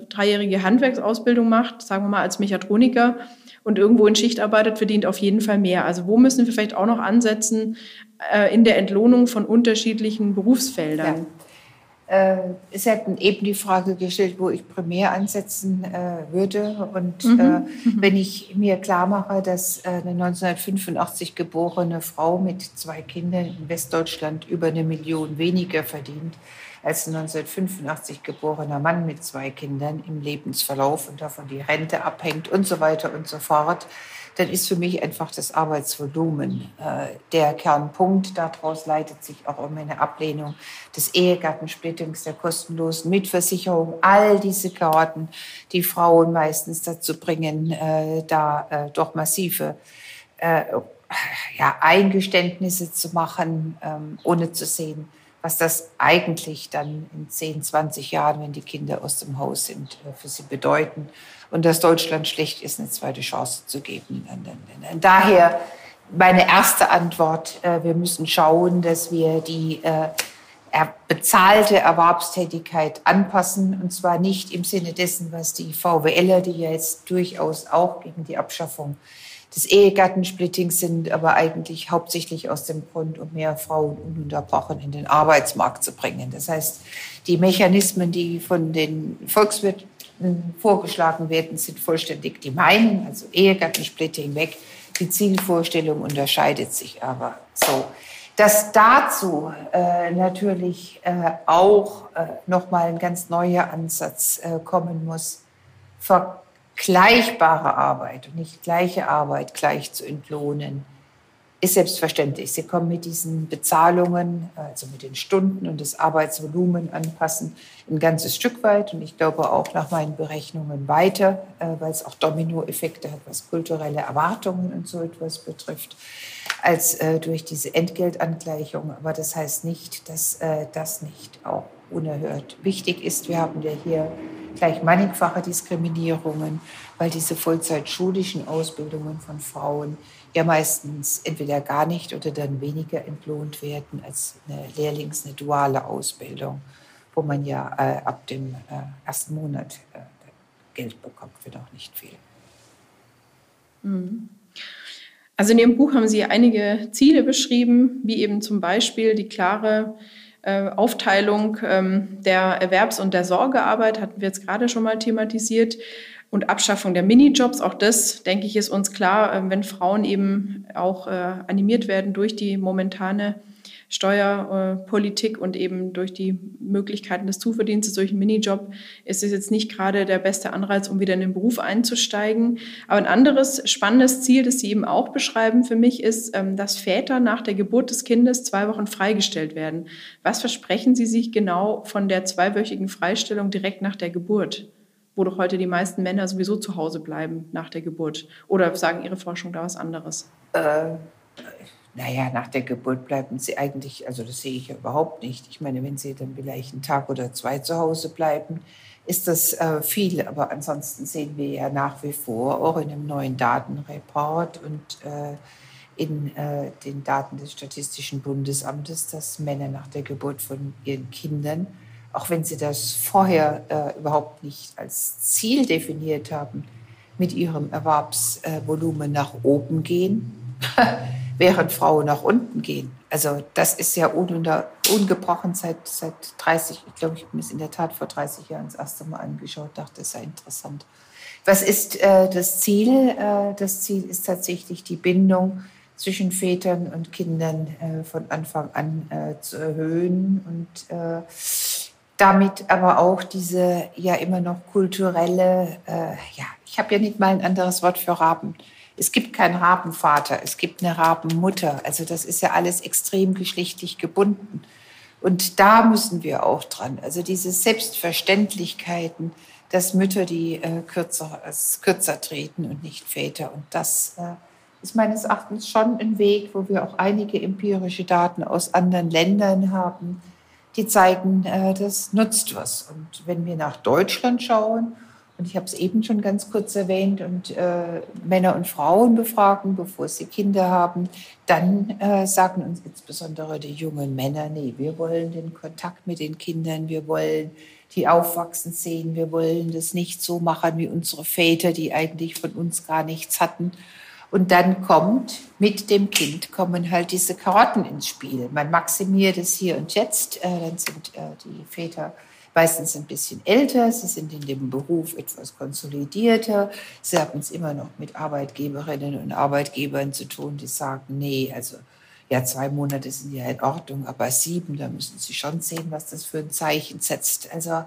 dreijährige Handwerksausbildung macht, sagen wir mal als Mechatroniker und irgendwo in Schicht arbeitet, verdient auf jeden Fall mehr. Also wo müssen wir vielleicht auch noch ansetzen äh, in der Entlohnung von unterschiedlichen Berufsfeldern? Ja äh, es hätten eben die Frage gestellt, wo ich primär ansetzen äh, würde. Und mhm. äh, wenn ich mir klar mache, dass äh, eine 1985 geborene Frau mit zwei Kindern in Westdeutschland über eine Million weniger verdient als ein 1985 geborener Mann mit zwei Kindern im Lebensverlauf und davon die Rente abhängt und so weiter und so fort, dann ist für mich einfach das Arbeitsvolumen äh, der Kernpunkt. Daraus leitet sich auch immer eine Ablehnung des Ehegattensplittings, der kostenlosen Mitversicherung, all diese Karten, die Frauen meistens dazu bringen, äh, da äh, doch massive äh, ja, Eingeständnisse zu machen, ähm, ohne zu sehen, was das eigentlich dann in 10, 20 Jahren, wenn die Kinder aus dem Haus sind, äh, für sie bedeuten. Und dass Deutschland schlecht ist, eine zweite Chance zu geben. Daher meine erste Antwort, äh, wir müssen schauen, dass wir die äh, bezahlte Erwerbstätigkeit anpassen. Und zwar nicht im Sinne dessen, was die VWLer, die ja jetzt durchaus auch gegen die Abschaffung des Ehegattensplittings sind, aber eigentlich hauptsächlich aus dem Grund, um mehr Frauen ununterbrochen in den Arbeitsmarkt zu bringen. Das heißt, die Mechanismen, die von den Volkswirten vorgeschlagen werden, sind vollständig die meinen, also Ehegattensplitting weg. Die Zielvorstellung unterscheidet sich aber so. Dass dazu äh, natürlich äh, auch äh, nochmal ein ganz neuer Ansatz äh, kommen muss, ver vergleichbare Arbeit und nicht gleiche Arbeit gleich zu entlohnen, ist selbstverständlich. Sie kommen mit diesen Bezahlungen, also mit den Stunden und das Arbeitsvolumen anpassen, ein ganzes Stück weit und ich glaube auch nach meinen Berechnungen weiter, äh, weil es auch Dominoeffekte hat, was kulturelle Erwartungen und so etwas betrifft, als äh, durch diese Entgeltangleichung. Aber das heißt nicht, dass äh, das nicht auch unerhört wichtig ist. Wir haben ja hier gleich mannigfache Diskriminierungen, weil diese vollzeitschulischen Ausbildungen von Frauen ja meistens entweder gar nicht oder dann weniger entlohnt werden als eine Lehrlings-, eine duale Ausbildung, wo man ja äh, ab dem äh, ersten Monat äh, Geld bekommt für noch nicht viel. Mhm. Also in Ihrem Buch haben Sie einige Ziele beschrieben, wie eben zum Beispiel die klare äh, Aufteilung ähm, der Erwerbs- und der Sorgearbeit hatten wir jetzt gerade schon mal thematisiert und Abschaffung der Minijobs. Auch das, denke ich, ist uns klar, äh, wenn Frauen eben auch äh, animiert werden durch die momentane Steuerpolitik und eben durch die Möglichkeiten des Zuverdienstes durch einen Minijob ist es jetzt nicht gerade der beste Anreiz, um wieder in den Beruf einzusteigen. Aber ein anderes spannendes Ziel, das Sie eben auch beschreiben für mich, ist, ähm, dass Väter nach der Geburt des Kindes zwei Wochen freigestellt werden. Was versprechen Sie sich genau von der zweiwöchigen Freistellung direkt nach der Geburt? wo doch heute die meisten Männer sowieso zu Hause bleiben nach der Geburt? Oder sagen Ihre Forschung da was anderes? Äh, naja, nach der Geburt bleiben sie eigentlich, also das sehe ich ja überhaupt nicht. Ich meine, wenn sie dann vielleicht einen Tag oder zwei zu Hause bleiben, ist das äh, viel. Aber ansonsten sehen wir ja nach wie vor auch in einem neuen Datenreport und äh, in äh, den Daten des Statistischen Bundesamtes, dass Männer nach der Geburt von ihren Kindern, auch wenn sie das vorher äh, überhaupt nicht als Ziel definiert haben, mit ihrem Erwerbsvolumen nach oben gehen. während Frauen nach unten gehen. Also das ist ja ungebrochen seit, seit 30, ich glaube, ich habe mir es in der Tat vor 30 Jahren das erste Mal angeschaut, dachte, das sei interessant. Was ist äh, das Ziel? Äh, das Ziel ist tatsächlich die Bindung zwischen Vätern und Kindern äh, von Anfang an äh, zu erhöhen und äh, damit aber auch diese ja immer noch kulturelle, äh, ja, ich habe ja nicht mal ein anderes Wort für Raben es gibt keinen Rabenvater, es gibt eine Rabenmutter. Also das ist ja alles extrem geschlechtlich gebunden. Und da müssen wir auch dran. Also diese Selbstverständlichkeiten, dass Mütter die äh, kürzer, als kürzer treten und nicht Väter. Und das äh, ist meines Erachtens schon ein Weg, wo wir auch einige empirische Daten aus anderen Ländern haben, die zeigen, äh, das nutzt was. Und wenn wir nach Deutschland schauen, und ich habe es eben schon ganz kurz erwähnt, und äh, Männer und Frauen befragen, bevor sie Kinder haben, dann äh, sagen uns insbesondere die jungen Männer, nee, wir wollen den Kontakt mit den Kindern, wir wollen die aufwachsen sehen, wir wollen das nicht so machen wie unsere Väter, die eigentlich von uns gar nichts hatten. Und dann kommt mit dem Kind kommen halt diese Karotten ins Spiel. Man maximiert es hier und jetzt, äh, dann sind äh, die Väter meistens ein bisschen älter, sie sind in dem Beruf etwas konsolidierter, sie haben es immer noch mit Arbeitgeberinnen und Arbeitgebern zu tun, die sagen, nee, also ja, zwei Monate sind ja in Ordnung, aber sieben, da müssen Sie schon sehen, was das für ein Zeichen setzt. Also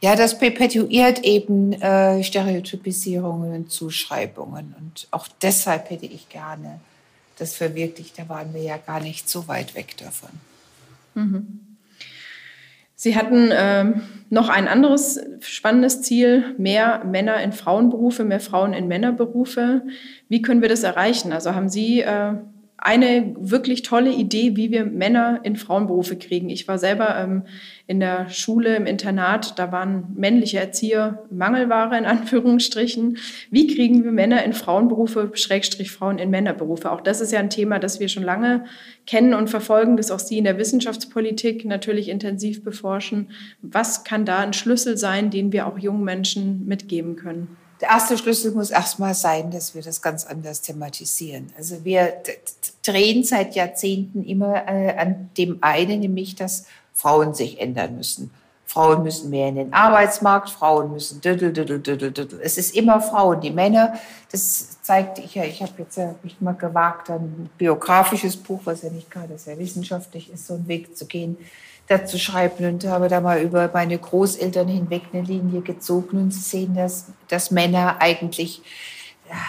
ja, das perpetuiert eben äh, Stereotypisierungen und Zuschreibungen. Und auch deshalb hätte ich gerne das verwirklicht. Da waren wir ja gar nicht so weit weg davon. Mhm. Sie hatten ähm, noch ein anderes spannendes Ziel, mehr Männer in Frauenberufe, mehr Frauen in Männerberufe. Wie können wir das erreichen? Also haben Sie äh, eine wirklich tolle Idee, wie wir Männer in Frauenberufe kriegen. Ich war selber ähm, in der Schule, im Internat, da waren männliche Erzieher Mangelware in Anführungsstrichen. Wie kriegen wir Männer in Frauenberufe, Schrägstrich Frauen in Männerberufe? Auch das ist ja ein Thema, das wir schon lange kennen und verfolgen, das auch Sie in der Wissenschaftspolitik natürlich intensiv beforschen. Was kann da ein Schlüssel sein, den wir auch jungen Menschen mitgeben können? Der erste Schlüssel muss erstmal sein, dass wir das ganz anders thematisieren. Also wir drehen seit Jahrzehnten immer äh, an dem einen, nämlich dass Frauen sich ändern müssen. Frauen müssen mehr in den Arbeitsmarkt, Frauen müssen düdel, düdel, düdel, düdel. Es ist immer Frauen. Die Männer, das zeigt, ich, ich habe jetzt ja mich mal gewagt, ein biografisches Buch, was ja nicht gerade sehr wissenschaftlich ist, so einen Weg zu gehen, dazu schreiben und habe da mal über meine Großeltern hinweg eine Linie gezogen und Sie sehen, dass, dass Männer eigentlich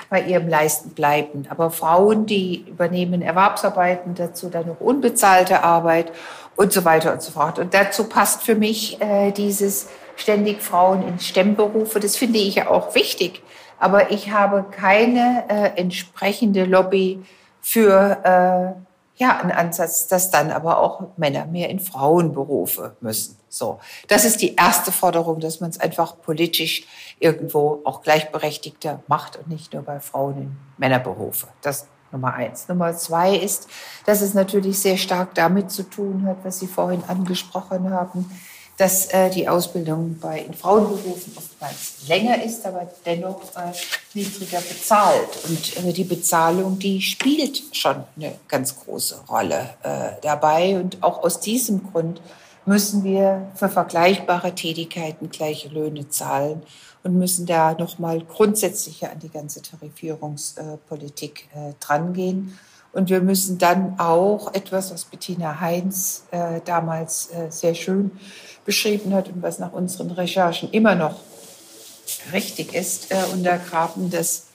bei ihrem Leisten bleiben. Aber Frauen, die übernehmen Erwerbsarbeiten, dazu dann noch unbezahlte Arbeit und so weiter und so fort. Und dazu passt für mich äh, dieses ständig Frauen in Stemmberufe. Das finde ich ja auch wichtig. Aber ich habe keine äh, entsprechende Lobby für äh, ja, ein Ansatz, dass dann aber auch Männer mehr in Frauenberufe müssen. So, das ist die erste Forderung, dass man es einfach politisch irgendwo auch gleichberechtigter macht und nicht nur bei Frauen in Männerberufe. Das Nummer eins. Nummer zwei ist, dass es natürlich sehr stark damit zu tun hat, was Sie vorhin angesprochen haben, dass äh, die Ausbildung bei in Frauenberufen oftmals länger ist, aber dennoch äh, niedriger bezahlt. Und äh, die Bezahlung, die spielt schon eine ganz große Rolle äh, dabei. Und auch aus diesem Grund müssen wir für vergleichbare Tätigkeiten gleiche Löhne zahlen und müssen da nochmal grundsätzlicher an die ganze Tarifierungspolitik äh, drangehen. Und wir müssen dann auch etwas, was Bettina Heinz äh, damals äh, sehr schön beschrieben hat und was nach unseren Recherchen immer noch richtig ist, äh, untergraben, dass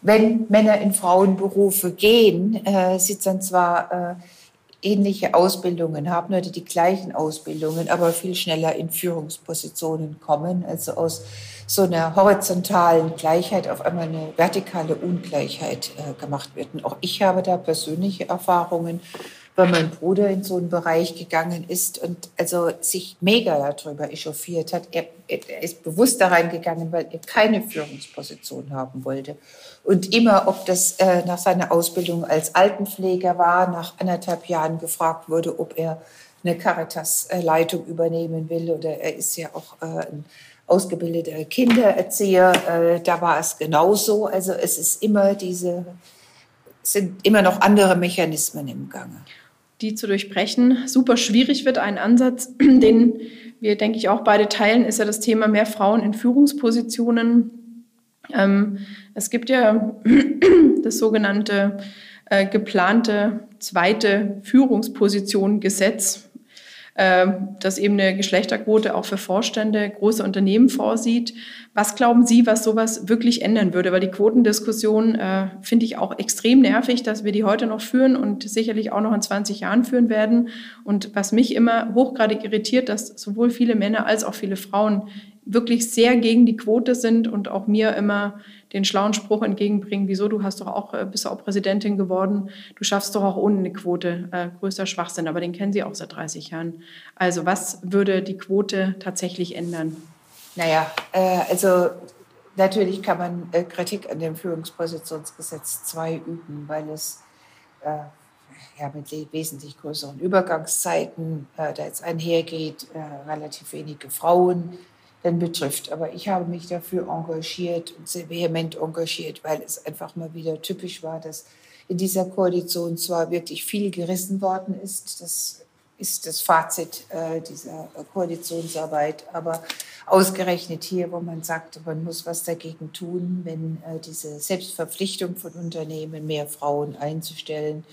wenn Männer in Frauenberufe gehen, äh, sie dann zwar äh, ähnliche Ausbildungen haben oder die gleichen Ausbildungen, aber viel schneller in Führungspositionen kommen, also aus so einer horizontalen Gleichheit auf einmal eine vertikale Ungleichheit äh, gemacht wird. Und auch ich habe da persönliche Erfahrungen weil mein Bruder in so einen Bereich gegangen ist und also sich mega darüber echauffiert hat. Er, er ist bewusst da reingegangen, weil er keine Führungsposition haben wollte. Und immer, ob das äh, nach seiner Ausbildung als Altenpfleger war, nach anderthalb Jahren gefragt wurde, ob er eine Caritas-Leitung übernehmen will. Oder er ist ja auch äh, ein ausgebildeter Kindererzieher. Äh, da war es genauso. Also es ist immer diese, sind immer noch andere Mechanismen im Gange die zu durchbrechen, super schwierig wird. Ein Ansatz, den wir, denke ich, auch beide teilen, ist ja das Thema mehr Frauen in Führungspositionen. Ähm, es gibt ja das sogenannte äh, geplante zweite Führungsposition Gesetz, das eben eine Geschlechterquote auch für Vorstände großer Unternehmen vorsieht. Was glauben Sie, was sowas wirklich ändern würde? Weil die Quotendiskussion äh, finde ich auch extrem nervig, dass wir die heute noch führen und sicherlich auch noch in 20 Jahren führen werden. Und was mich immer hochgradig irritiert, dass sowohl viele Männer als auch viele Frauen wirklich sehr gegen die Quote sind und auch mir immer den schlauen Spruch entgegenbringen, wieso, du hast doch auch, äh, bist auch Präsidentin geworden, du schaffst doch auch ohne eine Quote, äh, größter Schwachsinn, aber den kennen Sie auch seit 30 Jahren. Also was würde die Quote tatsächlich ändern? Naja, äh, also natürlich kann man äh, Kritik an dem Führungspositionsgesetz 2 üben, weil es äh, ja, mit wesentlich größeren Übergangszeiten äh, da jetzt einhergeht, relativ wenige Frauen denn betrifft. Aber ich habe mich dafür engagiert und sehr vehement engagiert, weil es einfach mal wieder typisch war, dass in dieser Koalition zwar wirklich viel gerissen worden ist, das ist das Fazit äh, dieser Koalitionsarbeit, aber ausgerechnet hier, wo man sagt, man muss was dagegen tun, wenn äh, diese Selbstverpflichtung von Unternehmen, mehr Frauen einzustellen,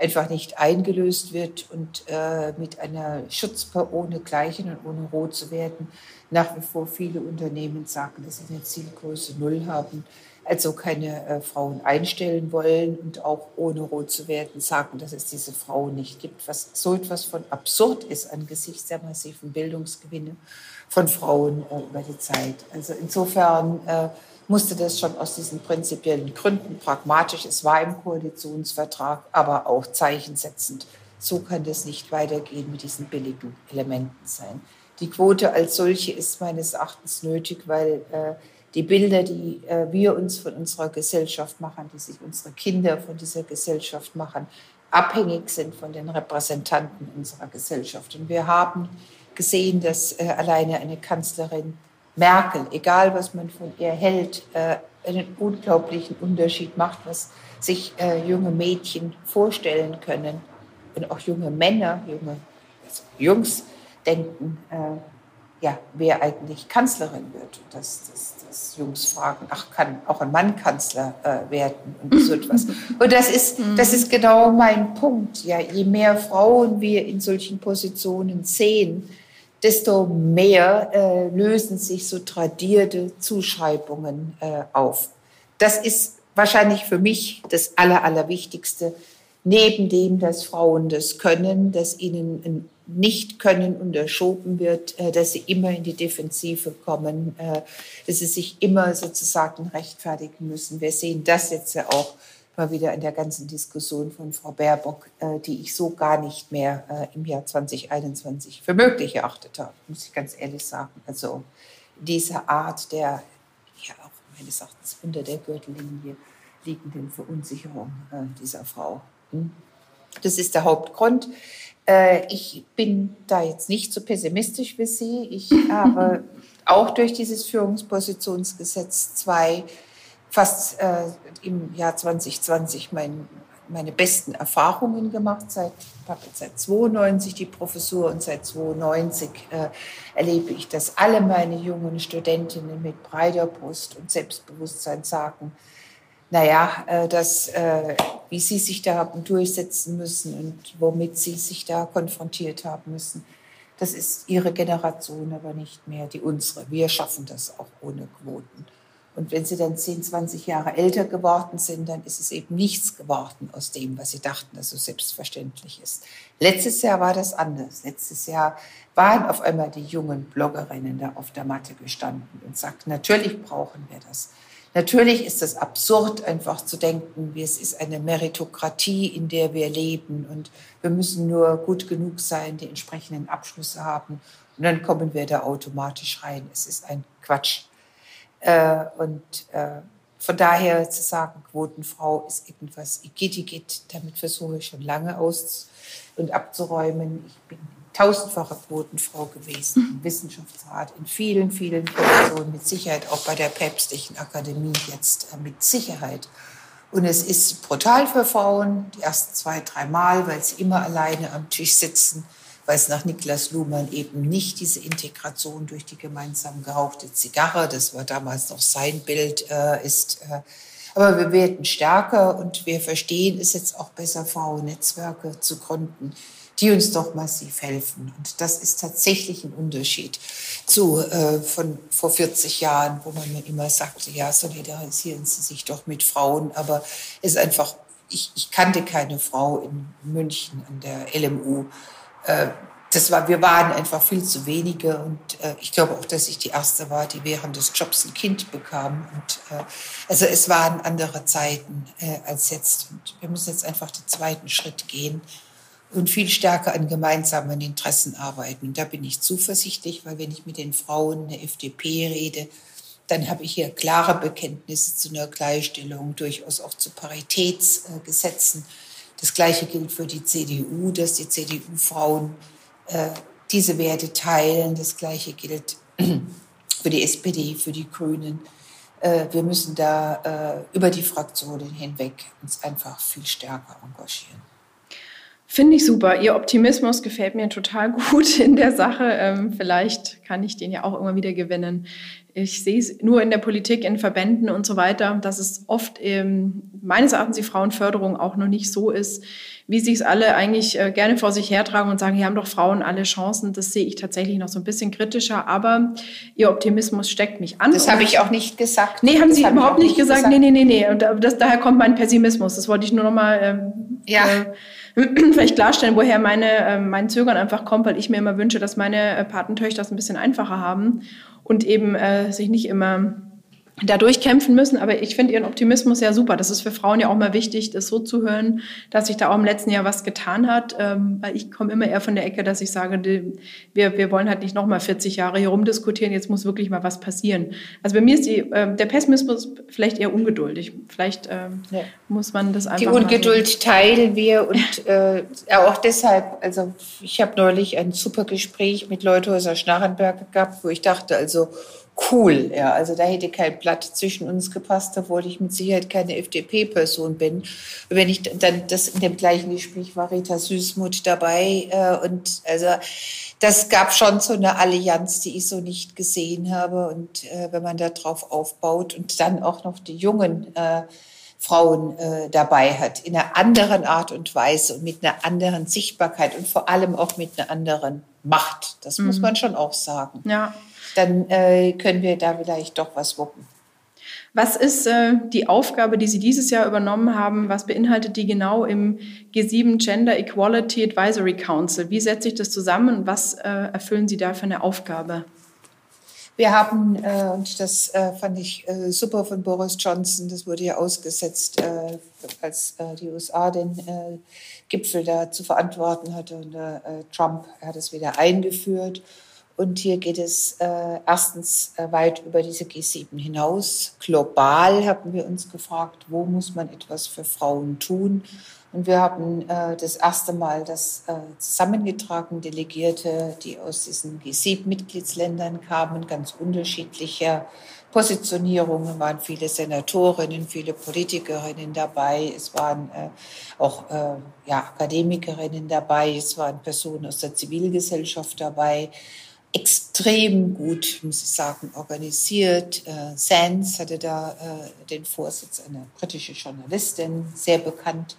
einfach nicht eingelöst wird und äh, mit einer Schutzper ohne Gleichen und ohne Rot zu werden, nach wie vor viele Unternehmen sagen, dass sie eine Zielgröße Null haben, also keine äh, Frauen einstellen wollen und auch ohne rot zu werden sagen, dass es diese Frauen nicht gibt, was so etwas von absurd ist angesichts der massiven Bildungsgewinne von Frauen äh, über die Zeit. Also insofern äh, musste das schon aus diesen prinzipiellen Gründen pragmatisch, es war im Koalitionsvertrag, aber auch zeichensetzend. So kann das nicht weitergehen mit diesen billigen Elementen sein. Die Quote als solche ist meines Erachtens nötig, weil äh, die Bilder, die äh, wir uns von unserer Gesellschaft machen, die sich unsere Kinder von dieser Gesellschaft machen, abhängig sind von den Repräsentanten unserer Gesellschaft. Und wir haben gesehen, dass äh, alleine eine Kanzlerin Merkel, egal was man von ihr hält, äh, einen unglaublichen Unterschied macht, was sich äh, junge Mädchen vorstellen können und auch junge Männer, junge also Jungs denken, äh, ja, wer eigentlich Kanzlerin wird. Dass, dass, dass Jungs fragen, ach, kann auch ein Mann Kanzler äh, werden und so etwas. Und das ist, das ist genau mein Punkt. Ja, je mehr Frauen wir in solchen Positionen sehen, desto mehr äh, lösen sich so tradierte Zuschreibungen äh, auf. Das ist wahrscheinlich für mich das Aller, Allerwichtigste. Neben dem, dass Frauen das können, dass ihnen ein Nicht-Können unterschoben wird, äh, dass sie immer in die Defensive kommen, äh, dass sie sich immer sozusagen rechtfertigen müssen. Wir sehen das jetzt ja auch mal wieder in der ganzen Diskussion von Frau Baerbock, äh, die ich so gar nicht mehr äh, im Jahr 2021 für möglich erachtet habe, muss ich ganz ehrlich sagen. Also diese Art der, ja auch meines Erachtens unter der Gürtellinie liegenden Verunsicherung äh, dieser Frau. Hm? Das ist der Hauptgrund. Ich bin da jetzt nicht so pessimistisch wie Sie. Ich habe auch durch dieses Führungspositionsgesetz zwei fast äh, im Jahr 2020 mein, meine besten Erfahrungen gemacht. Seit, ich habe seit 92 die Professur und seit 92 äh, erlebe ich, dass alle meine jungen Studentinnen mit breiter Brust und Selbstbewusstsein sagen, naja, äh, dass, äh, wie sie sich da haben durchsetzen müssen und womit sie sich da konfrontiert haben müssen. Das ist ihre Generation, aber nicht mehr die unsere. Wir schaffen das auch ohne Quoten. Und wenn sie dann 10, 20 Jahre älter geworden sind, dann ist es eben nichts geworden aus dem, was sie dachten, dass so selbstverständlich ist. Letztes Jahr war das anders. Letztes Jahr waren auf einmal die jungen Bloggerinnen da auf der Matte gestanden und sagten, natürlich brauchen wir das. Natürlich ist es absurd, einfach zu denken, es ist eine Meritokratie, in der wir leben und wir müssen nur gut genug sein, die entsprechenden Abschlüsse haben und dann kommen wir da automatisch rein. Es ist ein Quatsch. Äh, und äh, von daher zu sagen, Quotenfrau ist irgendwas Igitt, damit versuche ich schon lange aus und abzuräumen. Ich bin tausendfache Quotenfrau gewesen im Wissenschaftsrat, in vielen, vielen Positionen, mit Sicherheit auch bei der Päpstlichen Akademie jetzt äh, mit Sicherheit. Und es ist brutal für Frauen, die ersten zwei, drei Mal, weil sie immer alleine am Tisch sitzen weil es nach Niklas Luhmann eben nicht diese Integration durch die gemeinsam gerauchte Zigarre, das war damals noch sein Bild, äh, ist. Äh, aber wir werden stärker und wir verstehen es jetzt auch besser, Frauennetzwerke zu gründen, die uns doch massiv helfen. Und das ist tatsächlich ein Unterschied zu äh, von vor 40 Jahren, wo man immer sagte, ja, solidarisieren Sie sich doch mit Frauen. Aber es ist einfach, ich, ich kannte keine Frau in München an der LMU, das war, wir waren einfach viel zu wenige und äh, ich glaube auch, dass ich die erste war, die während des Jobs ein Kind bekam. Und äh, also es waren andere Zeiten äh, als jetzt. Und wir müssen jetzt einfach den zweiten Schritt gehen und viel stärker an gemeinsamen Interessen arbeiten. Und da bin ich zuversichtlich, weil wenn ich mit den Frauen der FDP rede, dann habe ich hier klare Bekenntnisse zu einer Gleichstellung, durchaus auch zu Paritätsgesetzen. Das Gleiche gilt für die CDU, dass die CDU-Frauen äh, diese Werte teilen. Das Gleiche gilt für die SPD, für die Grünen. Äh, wir müssen da äh, über die Fraktionen hinweg uns einfach viel stärker engagieren. Finde ich super. Ihr Optimismus gefällt mir total gut in der Sache. Ähm, vielleicht kann ich den ja auch immer wieder gewinnen. Ich sehe es nur in der Politik, in Verbänden und so weiter, dass es oft ähm, meines Erachtens die Frauenförderung auch noch nicht so ist, wie sie es alle eigentlich äh, gerne vor sich hertragen und sagen, hier haben doch Frauen alle Chancen. Das sehe ich tatsächlich noch so ein bisschen kritischer. Aber ihr Optimismus steckt mich an. Das habe ich auch nicht gesagt. Nee, haben das Sie hab überhaupt nicht gesagt. gesagt. Nee, nee, nee, nee. Und das, daher kommt mein Pessimismus. Das wollte ich nur noch mal ähm, ja. Äh, vielleicht klarstellen, woher meine, äh, mein Zögern einfach kommt, weil ich mir immer wünsche, dass meine äh, Patentöchter es ein bisschen einfacher haben und eben äh, sich nicht immer da durchkämpfen müssen. Aber ich finde Ihren Optimismus ja super. Das ist für Frauen ja auch mal wichtig, das so zu hören, dass sich da auch im letzten Jahr was getan hat. Ähm, weil ich komme immer eher von der Ecke, dass ich sage, die, wir, wir wollen halt nicht noch mal 40 Jahre hier rumdiskutieren. Jetzt muss wirklich mal was passieren. Also bei mir ist die, äh, der Pessimismus vielleicht eher ungeduldig. Vielleicht äh, ja. muss man das einfach. Die Ungeduld teilen wir und äh, auch deshalb. Also ich habe neulich ein super Gespräch mit Leuthäuser Schnarrenberg gehabt, wo ich dachte, also cool. Ja, also da hätte kein Blatt zwischen uns gepasst, obwohl ich mit Sicherheit keine FDP-Person bin. Wenn ich dann das in dem gleichen Gespräch war Rita Süßmuth dabei äh, und also das gab schon so eine Allianz, die ich so nicht gesehen habe. Und äh, wenn man da drauf aufbaut und dann auch noch die jungen äh, Frauen äh, dabei hat, in einer anderen Art und Weise und mit einer anderen Sichtbarkeit und vor allem auch mit einer anderen Macht. Das mhm. muss man schon auch sagen. Ja dann äh, können wir da vielleicht doch was wuppen. Was ist äh, die Aufgabe, die Sie dieses Jahr übernommen haben? Was beinhaltet die genau im G7 Gender Equality Advisory Council? Wie setzt sich das zusammen und was äh, erfüllen Sie da für eine Aufgabe? Wir haben, äh, und das äh, fand ich äh, super von Boris Johnson, das wurde ja ausgesetzt, äh, als die USA den Gipfel da zu verantworten hatte und Trump hat es wieder eingeführt. Und hier geht es äh, erstens äh, weit über diese G7 hinaus. Global haben wir uns gefragt, wo muss man etwas für Frauen tun? Und wir haben äh, das erste Mal das äh, zusammengetragen, Delegierte, die aus diesen G7-Mitgliedsländern kamen, ganz unterschiedlicher Positionierungen, waren viele Senatorinnen, viele Politikerinnen dabei, es waren äh, auch äh, ja, Akademikerinnen dabei, es waren Personen aus der Zivilgesellschaft dabei extrem gut, muss ich sagen, organisiert. Äh, Sands hatte da äh, den Vorsitz, eine britische Journalistin, sehr bekannt,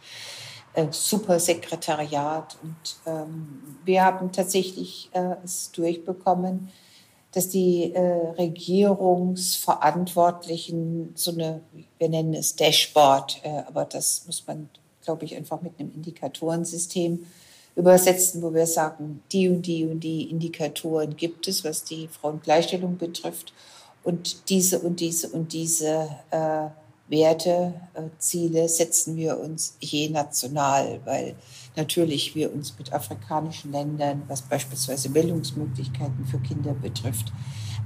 äh, super Sekretariat. Und ähm, wir haben tatsächlich äh, es durchbekommen, dass die äh, Regierungsverantwortlichen so eine, wir nennen es Dashboard, äh, aber das muss man, glaube ich, einfach mit einem Indikatorensystem übersetzen, wo wir sagen, die und die und die Indikatoren gibt es, was die Frauengleichstellung betrifft. Und diese und diese und diese äh, Werte, äh, Ziele setzen wir uns je national, weil natürlich wir uns mit afrikanischen Ländern, was beispielsweise Bildungsmöglichkeiten für Kinder betrifft,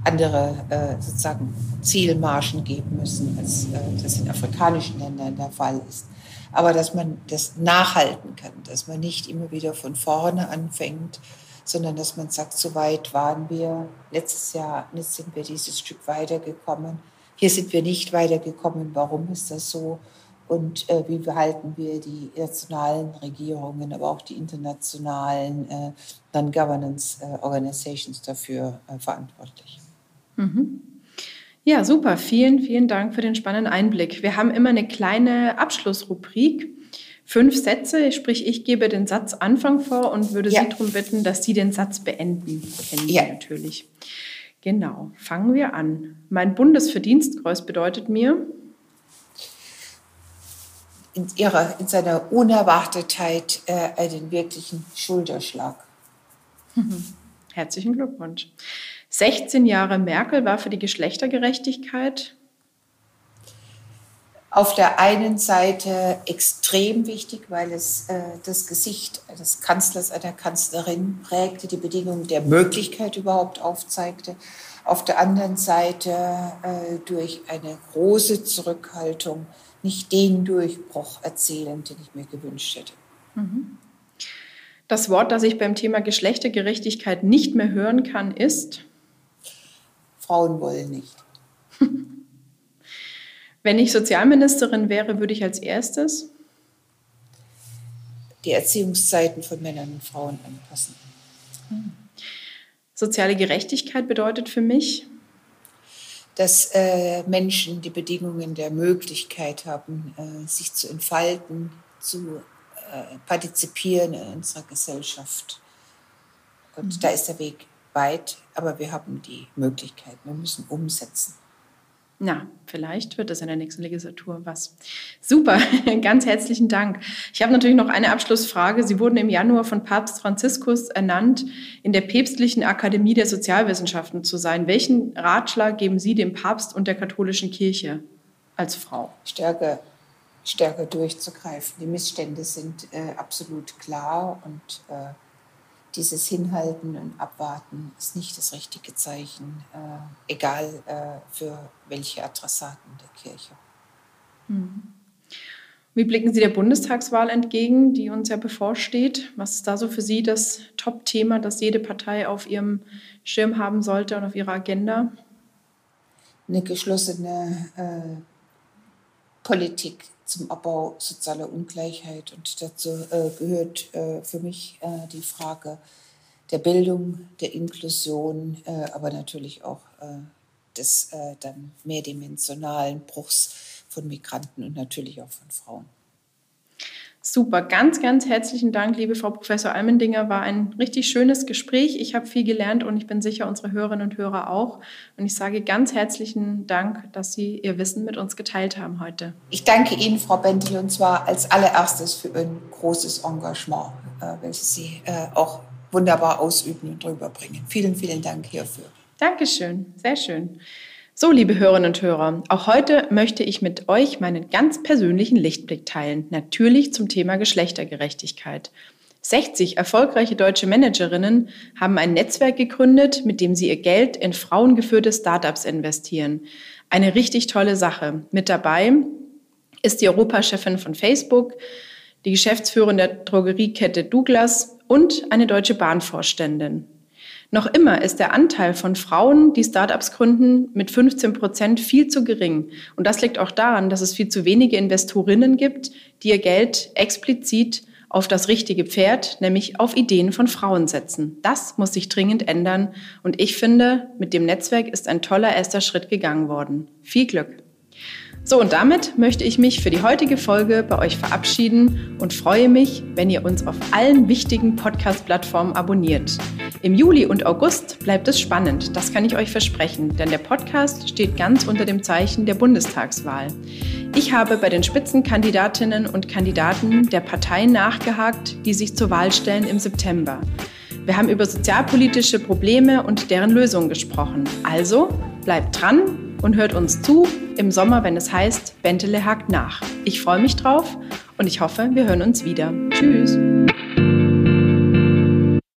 andere äh, sozusagen Zielmarschen geben müssen, als äh, das in afrikanischen Ländern der Fall ist aber dass man das nachhalten kann, dass man nicht immer wieder von vorne anfängt, sondern dass man sagt, so weit waren wir letztes Jahr, jetzt sind wir dieses Stück weitergekommen. Hier sind wir nicht weitergekommen. Warum ist das so? Und äh, wie behalten wir die nationalen Regierungen, aber auch die internationalen äh, Non-Governance äh, dafür äh, verantwortlich? Mhm. Ja, super. Vielen, vielen Dank für den spannenden Einblick. Wir haben immer eine kleine Abschlussrubrik. Fünf Sätze, sprich, ich gebe den Satz Anfang vor und würde ja. Sie darum bitten, dass Sie den Satz beenden. Kennen ja. Sie natürlich. Genau. Fangen wir an. Mein Bundesverdienstkreuz bedeutet mir, in, ihrer, in seiner Unerwartetheit äh, einen wirklichen Schulterschlag. Herzlichen Glückwunsch. 16 Jahre Merkel war für die Geschlechtergerechtigkeit auf der einen Seite extrem wichtig, weil es äh, das Gesicht des Kanzlers, einer Kanzlerin prägte, die Bedingungen der Möglichkeit überhaupt aufzeigte. Auf der anderen Seite äh, durch eine große Zurückhaltung nicht den Durchbruch erzielen, den ich mir gewünscht hätte. Mhm. Das Wort, das ich beim Thema Geschlechtergerechtigkeit nicht mehr hören kann, ist Frauen wollen nicht. Wenn ich Sozialministerin wäre, würde ich als erstes die Erziehungszeiten von Männern und Frauen anpassen. Soziale Gerechtigkeit bedeutet für mich, dass äh, Menschen die Bedingungen der Möglichkeit haben, äh, sich zu entfalten, zu äh, partizipieren in unserer Gesellschaft. Und mhm. da ist der Weg weit, aber wir haben die Möglichkeit, wir müssen umsetzen. Na, vielleicht wird das in der nächsten Legislatur was. Super, ganz herzlichen Dank. Ich habe natürlich noch eine Abschlussfrage. Sie wurden im Januar von Papst Franziskus ernannt, in der Päpstlichen Akademie der Sozialwissenschaften zu sein. Welchen Ratschlag geben Sie dem Papst und der katholischen Kirche als Frau? Stärker, stärker durchzugreifen. Die Missstände sind äh, absolut klar und äh, dieses Hinhalten und Abwarten ist nicht das richtige Zeichen, äh, egal äh, für welche Adressaten der Kirche. Hm. Wie blicken Sie der Bundestagswahl entgegen, die uns ja bevorsteht? Was ist da so für Sie das Top-Thema, das jede Partei auf ihrem Schirm haben sollte und auf ihrer Agenda? Eine geschlossene äh, Politik zum Abbau sozialer Ungleichheit. Und dazu äh, gehört äh, für mich äh, die Frage der Bildung, der Inklusion, äh, aber natürlich auch äh, des äh, dann mehrdimensionalen Bruchs von Migranten und natürlich auch von Frauen. Super, ganz, ganz herzlichen Dank, liebe Frau Professor Almendinger. War ein richtig schönes Gespräch. Ich habe viel gelernt und ich bin sicher, unsere Hörerinnen und Hörer auch. Und ich sage ganz herzlichen Dank, dass Sie Ihr Wissen mit uns geteilt haben heute. Ich danke Ihnen, Frau Bentel, und zwar als allererstes für Ihr großes Engagement, äh, welches Sie äh, auch wunderbar ausüben und rüberbringen. Vielen, vielen Dank hierfür. Dankeschön, sehr schön. So, liebe Hörerinnen und Hörer, auch heute möchte ich mit euch meinen ganz persönlichen Lichtblick teilen, natürlich zum Thema Geschlechtergerechtigkeit. 60 erfolgreiche deutsche Managerinnen haben ein Netzwerk gegründet, mit dem sie ihr Geld in frauengeführte Startups investieren. Eine richtig tolle Sache. Mit dabei ist die Europachefin von Facebook, die Geschäftsführerin der Drogeriekette Douglas und eine deutsche Bahnvorständin. Noch immer ist der Anteil von Frauen, die Startups gründen, mit 15 Prozent viel zu gering. Und das liegt auch daran, dass es viel zu wenige Investorinnen gibt, die ihr Geld explizit auf das richtige Pferd, nämlich auf Ideen von Frauen setzen. Das muss sich dringend ändern. Und ich finde, mit dem Netzwerk ist ein toller erster Schritt gegangen worden. Viel Glück! So, und damit möchte ich mich für die heutige Folge bei euch verabschieden und freue mich, wenn ihr uns auf allen wichtigen Podcast-Plattformen abonniert. Im Juli und August bleibt es spannend, das kann ich euch versprechen, denn der Podcast steht ganz unter dem Zeichen der Bundestagswahl. Ich habe bei den Spitzenkandidatinnen und Kandidaten der Parteien nachgehakt, die sich zur Wahl stellen im September. Wir haben über sozialpolitische Probleme und deren Lösungen gesprochen. Also bleibt dran und hört uns zu im Sommer, wenn es heißt, Bentele hakt nach. Ich freue mich drauf und ich hoffe, wir hören uns wieder. Tschüss.